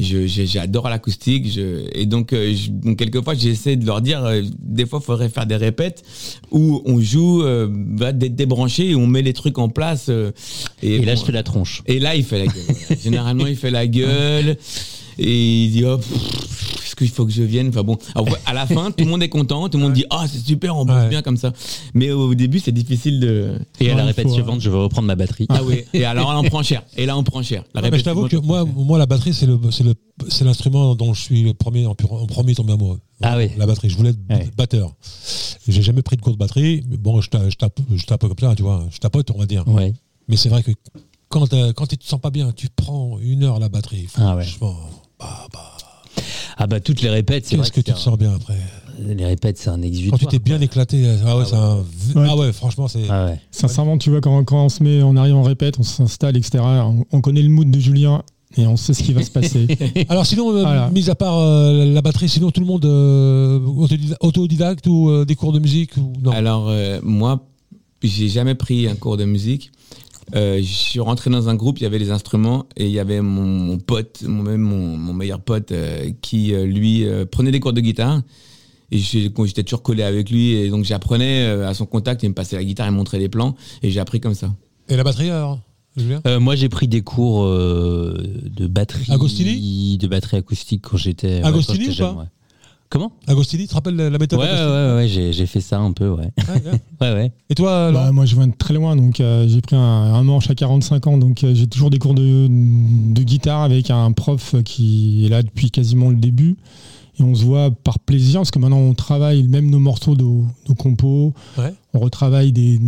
Je, je- j'adore l'acoustique, je, et donc, euh, je- donc quelquefois j'essaie de leur dire, euh, des fois il faudrait faire des répètes où on joue euh, bah, d'être débranché et on met les trucs en place. euh, Et, là, bon, je fais la tronche. et là, il fait la gueule. Généralement, il fait la gueule. Et il dit, oh, est-ce qu'il faut que je vienne? Enfin bon, alors, à la fin, tout le monde est content. Tout le monde dit, ah, c'est super, on bosse Ouais. bien comme ça. Mais au début, c'est difficile de. Et à la répète faut, suivante, je vais reprendre ma batterie. Ah oui. Et alors, là, on prend cher. Et là, on prend cher. La mais je t'avoue que moi, moi, la batterie, c'est le, c'est le, c'est l'instrument dont je suis le premier, en, premier tombé amoureux. Ah oui. La batterie. Je voulais être Ouais. batteur. J'ai jamais pris de cours de batterie. Mais bon, je tape, je tape, je tape comme ça, tu vois. Je tapote, on va dire. Ouais. Mais c'est vrai que quand, euh, quand tu te sens pas bien, tu prends une heure la batterie. Ah ouais. Ah bah toutes les répètes, c'est vrai qu'est-ce que tu te sens bien après les répètes, c'est un Quand exutoire. tu t'es bien éclaté, ah ouais, c'est un- Ouais. ah ouais, franchement, c'est. Ah ouais. Sincèrement, tu vois, quand, quand on se met, on arrive en répète, on s'installe, etc. On, on connaît le mood de Julien et on sait ce qui va se passer. Alors sinon, euh, Voilà. mis à part euh, la batterie, sinon tout le monde euh, autodida- autodidacte ou euh, des cours de musique ou non? Alors, euh, moi, j'ai jamais pris un cours de musique. Euh, je suis rentré dans un groupe, il y avait les instruments et il y avait mon, mon pote, mon, même mon, mon meilleur pote, euh, qui euh, lui euh, prenait des cours de guitare. Et j'étais toujours collé avec lui, et donc j'apprenais euh, à son contact, il me passait la guitare, il me montrait les plans, et j'ai appris comme ça. Et la batterie alors Julien Euh, moi, j'ai pris des cours euh, de batterie. Agostini? De batterie acoustique quand j'étais. ouais, quand Agostini j'étais ou pas? jeune, ouais. Comment Agostini, tu te rappelles la méthode ouais, ouais, ouais, j'ai, j'ai fait ça un peu, ouais. Ouais, bien. Ouais, ouais. Et toi, Bah, moi, je viens de très loin, donc euh, j'ai pris un, un manche à 45 ans, donc euh, j'ai toujours des cours de, de guitare avec un prof qui est là depuis quasiment le début. Et on se voit par plaisir, parce que maintenant on travaille même nos morceaux, nos, nos compos, Ouais. on retravaille des,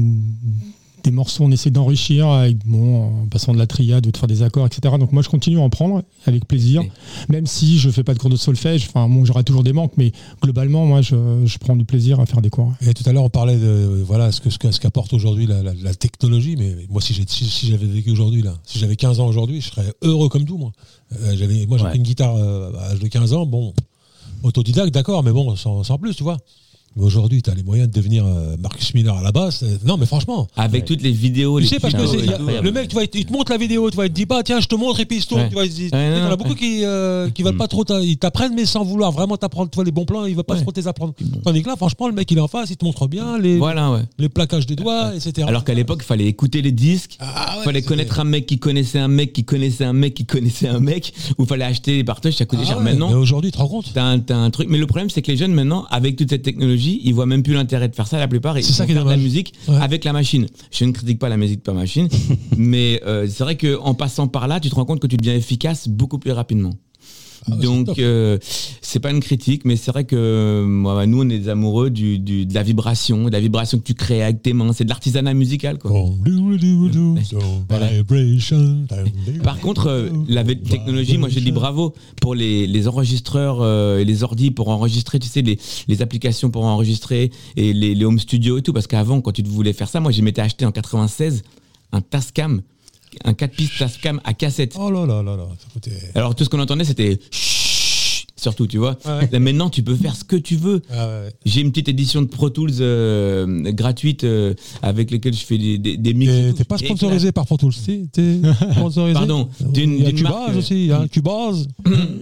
des morceaux, on essaie d'enrichir avec, bon, en passant de la triade, de faire des accords, etc. Donc moi je continue à en prendre avec plaisir, même si je fais pas de cours de solfège, enfin bon, j'aurai toujours des manques, mais globalement, moi je, je prends du plaisir à faire des cours. Et tout à l'heure, on parlait de voilà ce que ce que- ce qu'apporte aujourd'hui la, la- la technologie. Mais moi, si j'ai- si, si j'avais vécu aujourd'hui là, si j'avais 15 ans aujourd'hui, je serais heureux comme tout moi. Euh, j'avais moi j'ai Ouais. une guitare euh, à l'âge de 15 ans, bon, autodidacte, d'accord, mais bon, sans, sans plus, tu vois. Mais aujourd'hui, tu as les moyens de devenir euh, Marcus Miller à la basse. Euh, Non, mais franchement. Avec Ouais. toutes les vidéos, Tu les sais, parce que c'est- y a- le mec, tu vois, il te- il te montre la vidéo, tu vois, il te dit, bah tiens, je te montre, et puis il se tourne. Ouais. Tu vois, il se dit- Ouais, il y en a non, beaucoup ouais. qui, euh, qui veulent Mm. pas trop, t'a- ils t'apprennent, mais sans vouloir vraiment t'apprendre, tu vois, les bons plans, il va pas Ouais. trop t'apprendre. Tandis que là, franchement, le mec, il est en face, il te montre bien les, Voilà, ouais. les plaquages des doigts, etc. Alors qu'à l'époque, il fallait écouter les disques, Ah ouais, fallait c'était- connaître un mec qui connaissait un mec qui connaissait un mec qui connaissait un mec, ou fallait acheter les partages, ça coûtait Ah cher. ouais, Maintenant, Mais aujourd'hui, tu te rends compte T'as un, t'as un truc, mais le problème c'est que les jeunes maintenant, avec toute cette technologie, ils voient même plus l'intérêt de faire ça. La plupart, ils C'est ça vont faire de la musique Ouais. avec la machine. Je ne critique pas la musique par machine, mais euh, c'est vrai que en passant par là, tu te rends compte que tu deviens efficace beaucoup plus rapidement. Ah Donc euh, c'est pas une critique, mais c'est vrai que euh, moi, nous on est des amoureux du, du- de la vibration, de la vibration que tu crées avec tes mains. C'est de l'artisanat musical quoi. Par contre, euh, la technologie, moi je dis bravo pour les, les enregistreurs euh, et les ordis pour enregistrer, tu sais, les, les applications pour enregistrer et les, les home studios et tout. Parce qu'avant, quand tu voulais faire ça, moi je m'étais acheté en 96 un Tascam, un 4 pistes Tascam à cassette. Oh là là là là, ça coûtait. Alors tout ce qu'on entendait c'était surtout, tu vois. Ouais. Là, maintenant, tu peux faire ce que tu veux. Ah ouais. J'ai une petite édition de Pro Tools euh, gratuite euh, avec lesquelles je fais des, des, des mix. T'es pas Et sponsorisé par Pro Tools, t'es t'es sponsorisé Pardon, d'une- Cubase aussi, hein, Cubase,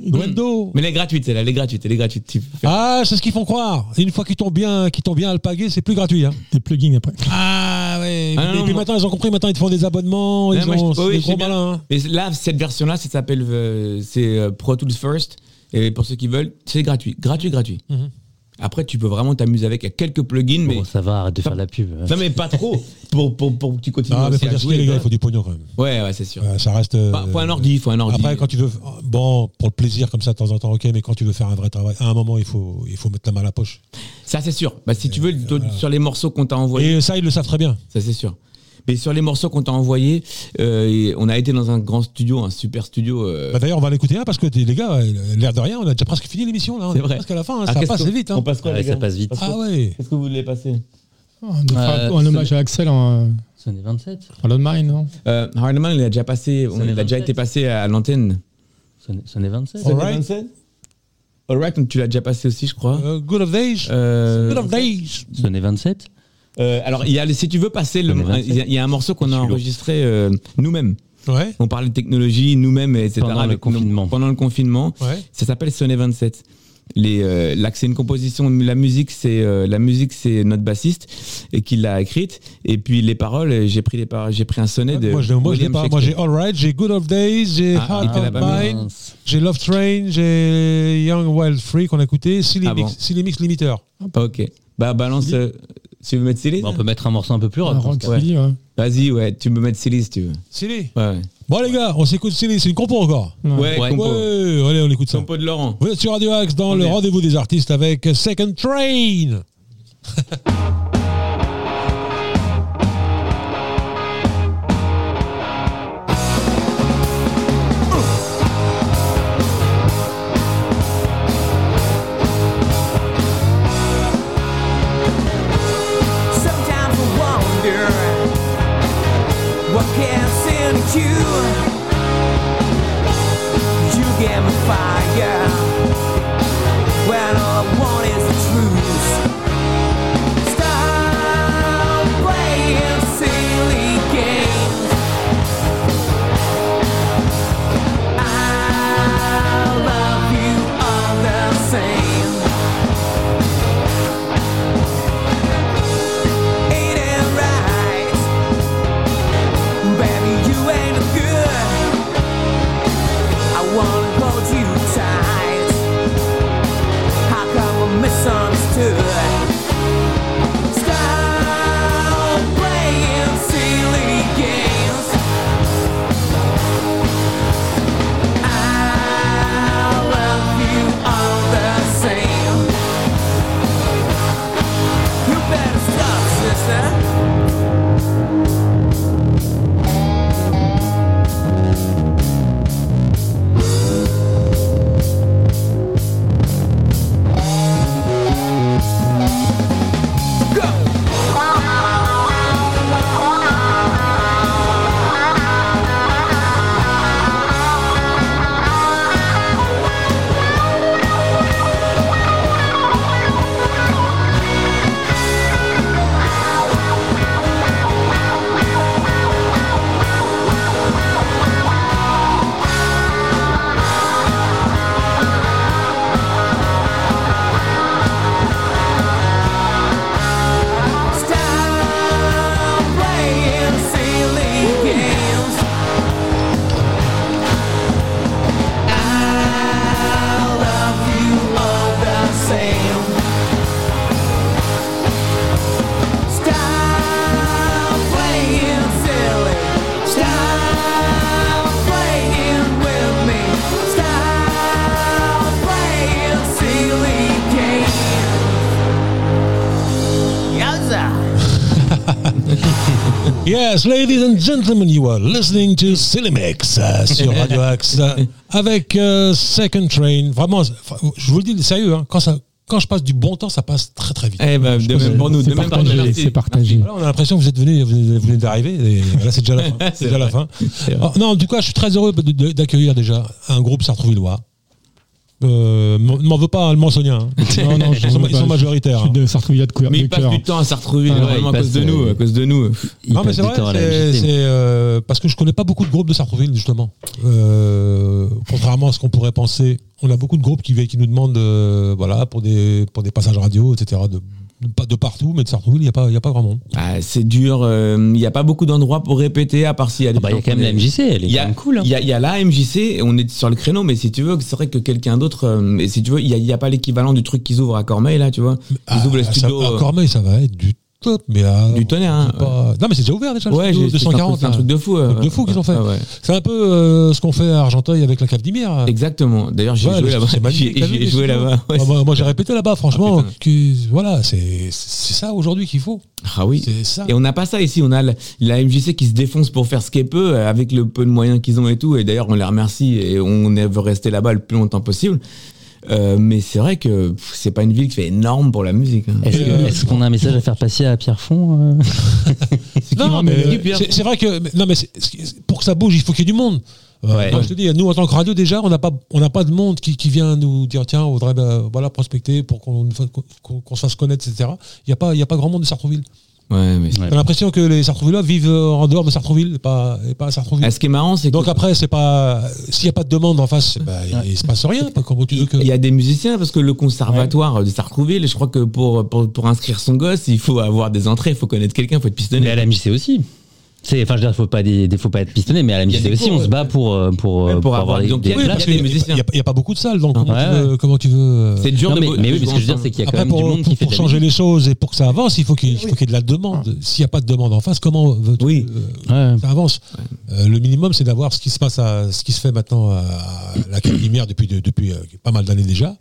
Nuendo. Mais elle est gratuite, celle-là, elle est gratuite, elle est gratuite. Ah, c'est ce qu'ils font croire. Une fois qu'ils t'ont bien, qu'ils t'ont bien alpagué, c'est plus gratuit. Hein. Des plugins après. Ah ouais. Ah, non, et non, puis moi- maintenant, ils ont compris. Maintenant, ils te font des abonnements. Ils Ouais, moi, je- ont oui, des gros malins. hein. Mais là, cette version-là, ça s'appelle, euh, c'est Pro Tools First. Et pour ceux qui veulent, c'est gratuit, gratuit, gratuit. Mhm. Après, tu peux vraiment t'amuser avec. Il y a quelques plugins, mais Bon, ça va, arrête de faire la pub. non, mais pas trop pour, pour, pour que tu continues. Ah, mais faut à dire jouer, les gars, il faut du pognon quand même. Ouais, ouais, c'est sûr. Euh, ça reste. Bah, faut un ordi, il faut un ordi. Après, quand tu veux, bon, pour le plaisir comme ça de temps en temps, ok, mais quand tu veux faire un vrai travail, à un moment, il faut, il faut mettre la main à la poche. Ça, c'est sûr. Bah, si tu veux, sur les morceaux qu'on t'a envoyés, Et ça, ils le savent très bien. ça, c'est sûr. Mais sur les morceaux qu'on t'a envoyés, euh, on a été dans un grand studio, un super studio. euh, Bah, D'ailleurs, on va l'écouter un parce que les gars, euh, l'air de rien, on a déjà presque fini l'émission là. On C'est est vrai. presque à la fin. hein, ah, ça qu'est-ce passe vite. On Hein. passe quoi, Ouais, les ça gars passe vite. Ah ouais. Qu'est-ce que vous voulez passer de faire Euh, un hommage à Axel en Sonnet 27 Lord Mine, non? Euh, Hardman, il a déjà passé, on, il a déjà 27. été passé à l'antenne. Sonnet, Sonnet 27 All right. Alright, tu l'as déjà passé aussi, je crois. Euh, good of days. Euh, Good of days. Sonnet 27 euh, alors, il y a, le- si tu veux passer, le, Sonnet 27. il y a- il y a un morceau qu'on a enregistré euh, nous-mêmes. Ouais. On parlait de technologie nous-mêmes, etc. Pendant le confinement. pendant le confinement. Ouais. Ça s'appelle Sonnet 27. Les, euh, là, c'est une composition. La musique, c'est euh, la musique, c'est notre bassiste et qui l'a écrite. Et puis les paroles, euh, j'ai pris les paroles, j'ai pris un sonnet de. Moi, je, moi, je l'ai William pas. Moi, j'ai Shakespeare. All Right, j'ai Good of Days, j'ai Ah, Heart il te l'a of pas mis. Mine, j'ai Love Train, j'ai Young Wild Free qu'on a écouté, Silly, Ah bon Mix, Silly Mix Limiter. Ok. Bah balance. euh, tu veux mettre Silly Bah, On peut mettre un morceau un peu plus rock. Rock ouais. Vas-y, ouais. Tu peux mettre Silly si tu veux. Silly. Ouais. Bon, les gars, on s'écoute Silly. C'est une compo encore. Ouais. Ouais, Ouais. compo. Ouais, allez, on écoute ça. Compo de Laurent. Vous êtes sur Radio Axe dans On le rendez-vous des artistes avec Second Train. you. You get me fire Yes, ladies and gentlemen, you are listening to Cinemex euh, sur Radio Axe euh, avec euh, Second Train. Vraiment, je vous le dis sérieux, hein, quand, ça, quand je passe du bon temps, ça passe très très vite. Eh ben, de même pour nous, de même pour nous. c'est partagé. Voilà, on a l'impression que vous êtes venus, vous venez d'arriver, et là c'est déjà la fin. C'est déjà la fin. Ah, non, tout cas, je suis très heureux d'accueillir déjà un groupe sartrouvillois. Euh, m'en- ne m'en veux pas, hein, le Mansonien. hein. Non, non, ils, sont, ils majoritaires. Je suis hein. de cœur. Mais de il passe cœur. du temps à Sartrouville, Ah ouais, vraiment à cause de nous, à cause de nous. Il Non, mais c'est vrai, c'est euh, parce que je connais pas beaucoup de groupes de Sartrouville, justement. Euh, contrairement à ce qu'on pourrait penser, on a beaucoup de groupes qui, nous demandent, euh, voilà, pour des, pour des passages radio, etc., de, pas de partout, mais de Sartrouville, il n'y a, pas- il y a pas grand monde. Ah, c'est dur, euh, il n'y a pas beaucoup d'endroits pour répéter, à part s'il y a des Ah bah, il y a gens quand même la MJC, elle est Il y quand a, même cool. hein. il y a, il y a la MJC, et on est sur le créneau, mais si tu veux, c'est vrai que quelqu'un d'autre, euh, et si tu veux, il n'y a, il y a pas l'équivalent du truc qu'ils ouvrent à Cormeil, là, tu vois. Ils ouvrent le Ah, studio ça- à Cormeil, ça va être du top, mais à, du tonnerre. Hein. Non, mais c'est déjà ouvert déjà, Ouais, studio j'ai- c'est un 240. truc- c'est un truc de fou. euh, Truc de fou qu'ils ont fait. Ah ouais. C'est un peu euh, ce qu'on fait à Argenteuil avec la cave d'Imir. Exactement. D'ailleurs, j'ai joué là-bas. J'ai joué là-bas. Ah, moi, moi, j'ai répété là-bas, franchement. Ah, que- voilà, c'est ça aujourd'hui qu'il faut. Ah oui. Ça. Et on n'a pas ça ici. On a la, la MJC qui se défonce pour faire ce qu'elle peut euh, avec le peu de moyens qu'ils ont et tout. Et d'ailleurs, on les remercie et on veut rester là-bas le plus longtemps possible. Euh, mais c'est vrai que c'est pas une ville qui fait énorme pour la musique. hein. Est-ce Et, que- euh, est-ce qu'on a un message à faire passer à Pierre Fond euh Non, mais c'est c'est vrai que non, mais c'est- c'est- pour que ça bouge, il faut qu'il y ait du monde. Ouais. moi, je te dis, nous en tant que radio déjà, on n'a pas, on n'a pas de monde qui, qui vient nous dire tiens, on voudrait euh, voilà prospecter pour qu'on qu'on- qu'on se fasse connaître, etc. Il y a pas, il y a pas grand monde de Sartrouville. Ouais, mais. J'ai l'impression que les Sartrouvillois vivent en dehors de Sartrouville, et pas, et pas à Sartrouville. Ah, ce qui est marrant, c'est que Donc après, c'est pas s'il n'y a pas de demande en face, bah, il, il se passe rien. pas Comment tu veux que il y a des musiciens parce que le conservatoire de Sartrouville, je crois que pour, pour, pour inscrire son gosse, il faut avoir des entrées, il faut connaître quelqu'un, il faut être pistonné. Mais à la aussi. C'est, enfin, je veux dire, faut pas des, des- faut pas être pistonné, mais à la des aussi, on se bat pour, euh, pour, pour pour avoir- avoir des, donc, des il y a- Oui, places. parce des qu'il musiciens. n'y a, il y a pas beaucoup de salles, donc comment, Ouais, tu veux, ouais. comment tu veux euh, C'est dur mais, oui, mais ce que je veux dire, c'est qu'il y a quand même pour, du monde pour- qui fait pour changer musique. les choses et pour que ça avance, il faut qu'il il faut qu'il y ait de la demande. S'il n'y a pas de demande en face, comment veux-tu Oui. que, euh, Ouais. ça avance? Euh, Le minimum, c'est d'avoir ce qui se passe, à, ce qui se fait maintenant à la Lumière depuis de- depuis pas mal d'années déjà.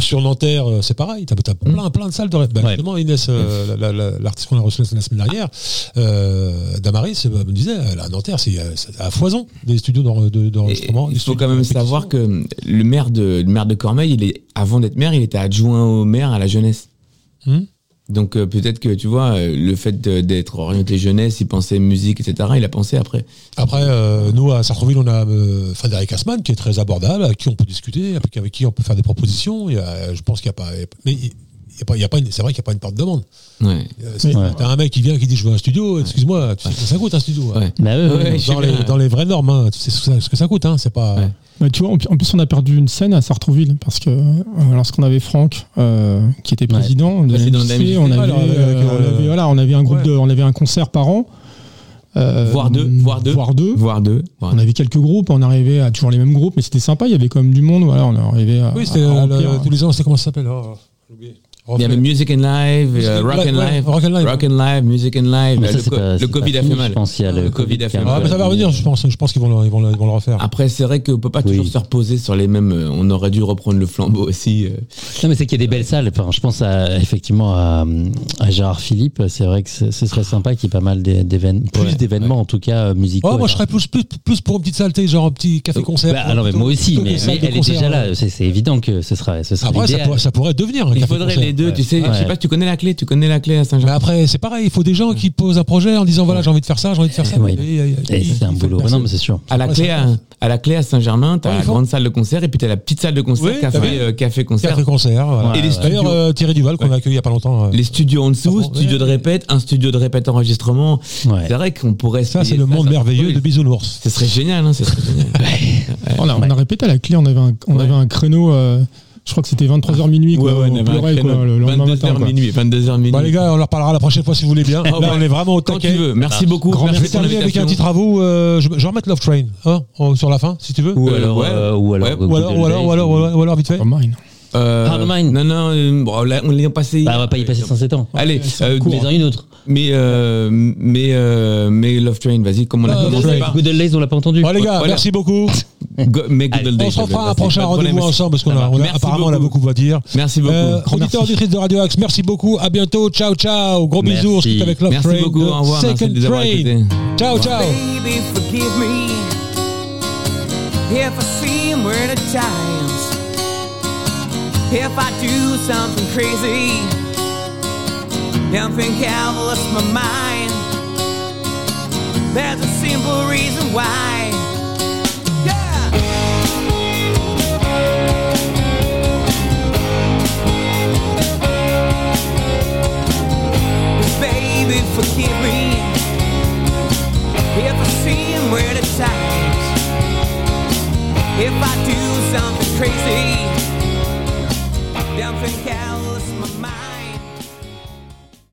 Sur Nanterre, euh, c'est pareil. T'as as plein plein de salles de Ouais. Justement, Inès, euh, la- la- l'artiste qu'on a reçu la semaine dernière, euh, Damaris me disait, à Nanterre, c'est à foison des studios d'enregistrement. il faut quand même savoir que le maire de, le maire de Cormeil, il est, avant d'être maire, il était adjoint au maire à la jeunesse. Hmm? Donc euh, peut-être que tu vois, euh, le fait d'être orienté jeunesse, il pensait musique, etc. Il a pensé après. Après, euh, nous, à Sartreville, on a Frédéric Asman, qui est très abordable, avec qui on peut discuter, avec, qui on peut faire des propositions. Il y a- je pense qu'il n'y a pas. Y a pas, il y a pas une- c'est vrai qu'il n'y a pas une part de demande. Ouais. Euh, Ouais. T'as un mec qui vient qui dit Je veux un studio, excuse-moi, tu sais ce que ça coûte un studio. hein. Bah Dans, les, dans les vraies normes, hein, tu sais ce que ça, ce que ça coûte, hein, c'est pas. Ouais. Bah, tu vois, en plus, on a perdu une scène à Sartrouville parce que euh, lorsqu'on avait Franck, euh, qui était président de on avait, euh, on avait- voilà, on avait un groupe ouais. de, on avait un concert par an. euh, Voire deux, voire deux. voire deux. Voire deux. On avait quelques groupes, on arrivait à toujours les mêmes groupes, mais c'était sympa. Il y avait quand même du monde. Voilà, on arrivait à, Oui, à le- tous les ans, c'est comment ça s'appelle oh, oublié. Il y avait Music Live, euh, and Rock Live, and ouais, Live, Rock and Live. Rock and Live, Music and Live. Mais ça, le c'est co- pas- le c'est Covid a fini, fait mal. Je pense qu'il y a le Le Covid Covid a fait mal. Ah, mais ça va revenir, je pense. Je pense qu'ils vont, le- ils vont, ils vont le refaire. Après, c'est vrai qu'on peut pas Oui. toujours se reposer sur les mêmes. euh, On aurait dû reprendre le flambeau aussi. euh. Non, mais c'est qu'il y a des belles salles. Enfin, je pense à, effectivement à, à Gérard Philippe. C'est vrai que ce serait sympa qu'il y ait pas mal d'é- d'événements, plus Ouais. d'événements en tout cas musicaux. Oh, moi, je serais plus, plus, plus pour une petite saleté, genre un petit café-concert. Bah, alors, mais moi aussi, mais, salle elle est déjà hein. là. C'est c'est évident que ce sera, Après, ça pourrait, devenir Il faudrait les deux, tu sais. Je sais pas, tu connais la clé, tu connais la clé à Mais Saint-Jean. après, c'est pareil, il faut des gens qui posent un projet en disant voilà, j'ai envie de faire ça, j'ai envie de faire ça. Et, et- et- Et c'est un boulot. Non, mais c'est sûr. À la clé ça à, à la clé à Saint-Germain, t'as Ouais, la grande salle de concert et puis t'as la petite salle de concert, café, euh, café concert. Café-concert, voilà. Et les D'ailleurs, studios. euh, Thierry Duval, qu'on a accueilli il y a pas longtemps. euh, Les studios en dessous, Ça studio de répète, un studio de répète enregistrement. C'est vrai qu'on pourrait. se Ça, c'est le monde ça, merveilleux de Bisounours. Ce serait génial, hein, ce serait génial. On a, répété à la clé, on avait un, on Ouais. avait un créneau, euh, je crois que c'était 23h minuit, quoi, on pleurait, quoi, le lendemain matin. 22h quoi. minuit, 22h minuit. Bon, les gars, on leur parlera la prochaine fois si vous voulez bien. Ah, Là, ouais. on est vraiment au Quand taquet. tu veux. Merci beaucoup. Grand Je Merci vais pour terminer avec un à vous. euh, je, je vais remettre Love Train hein, sur la fin, si tu veux. Ou alors, ouais. ou alors, Ouais. Ou alors, ou alors, Days, ou alors, ou alors, ou alors, vite fait. Pas mine. Euh. Non, non, euh, bon, là, on l'a passé. Bah, on va pas y passer 107 ans. Allez, euh. Mais en une autre. mais, euh, mais, euh, mais Love Train, vas-y, comme on a commencé par. Good Old Days, on l'a pas entendu. Bon, les gars, Voilà. merci beaucoup. Go- make good old On se refera un prochain Pas de rendez-vous ensemble parce qu'on a, on a- Merci apparemment on a beaucoup à dire. Merci beaucoup. Euh, Grand auditeur, merci. auditrice de Radio Axe, merci beaucoup. À bientôt. Ciao, ciao. Gros Merci. bisous. On se quitte avec Love Merci Train beaucoup. de Au revoir. Merci Second de nous avoir Train. écoutés. Ciao, ciao. Baby, forgive me if I seem weird at times. if I do something crazy. Don't think I've lost my mind. There's a simple reason why. Yeah. Baby, forgive me if I seem weird at times. If I do something crazy down from Cal.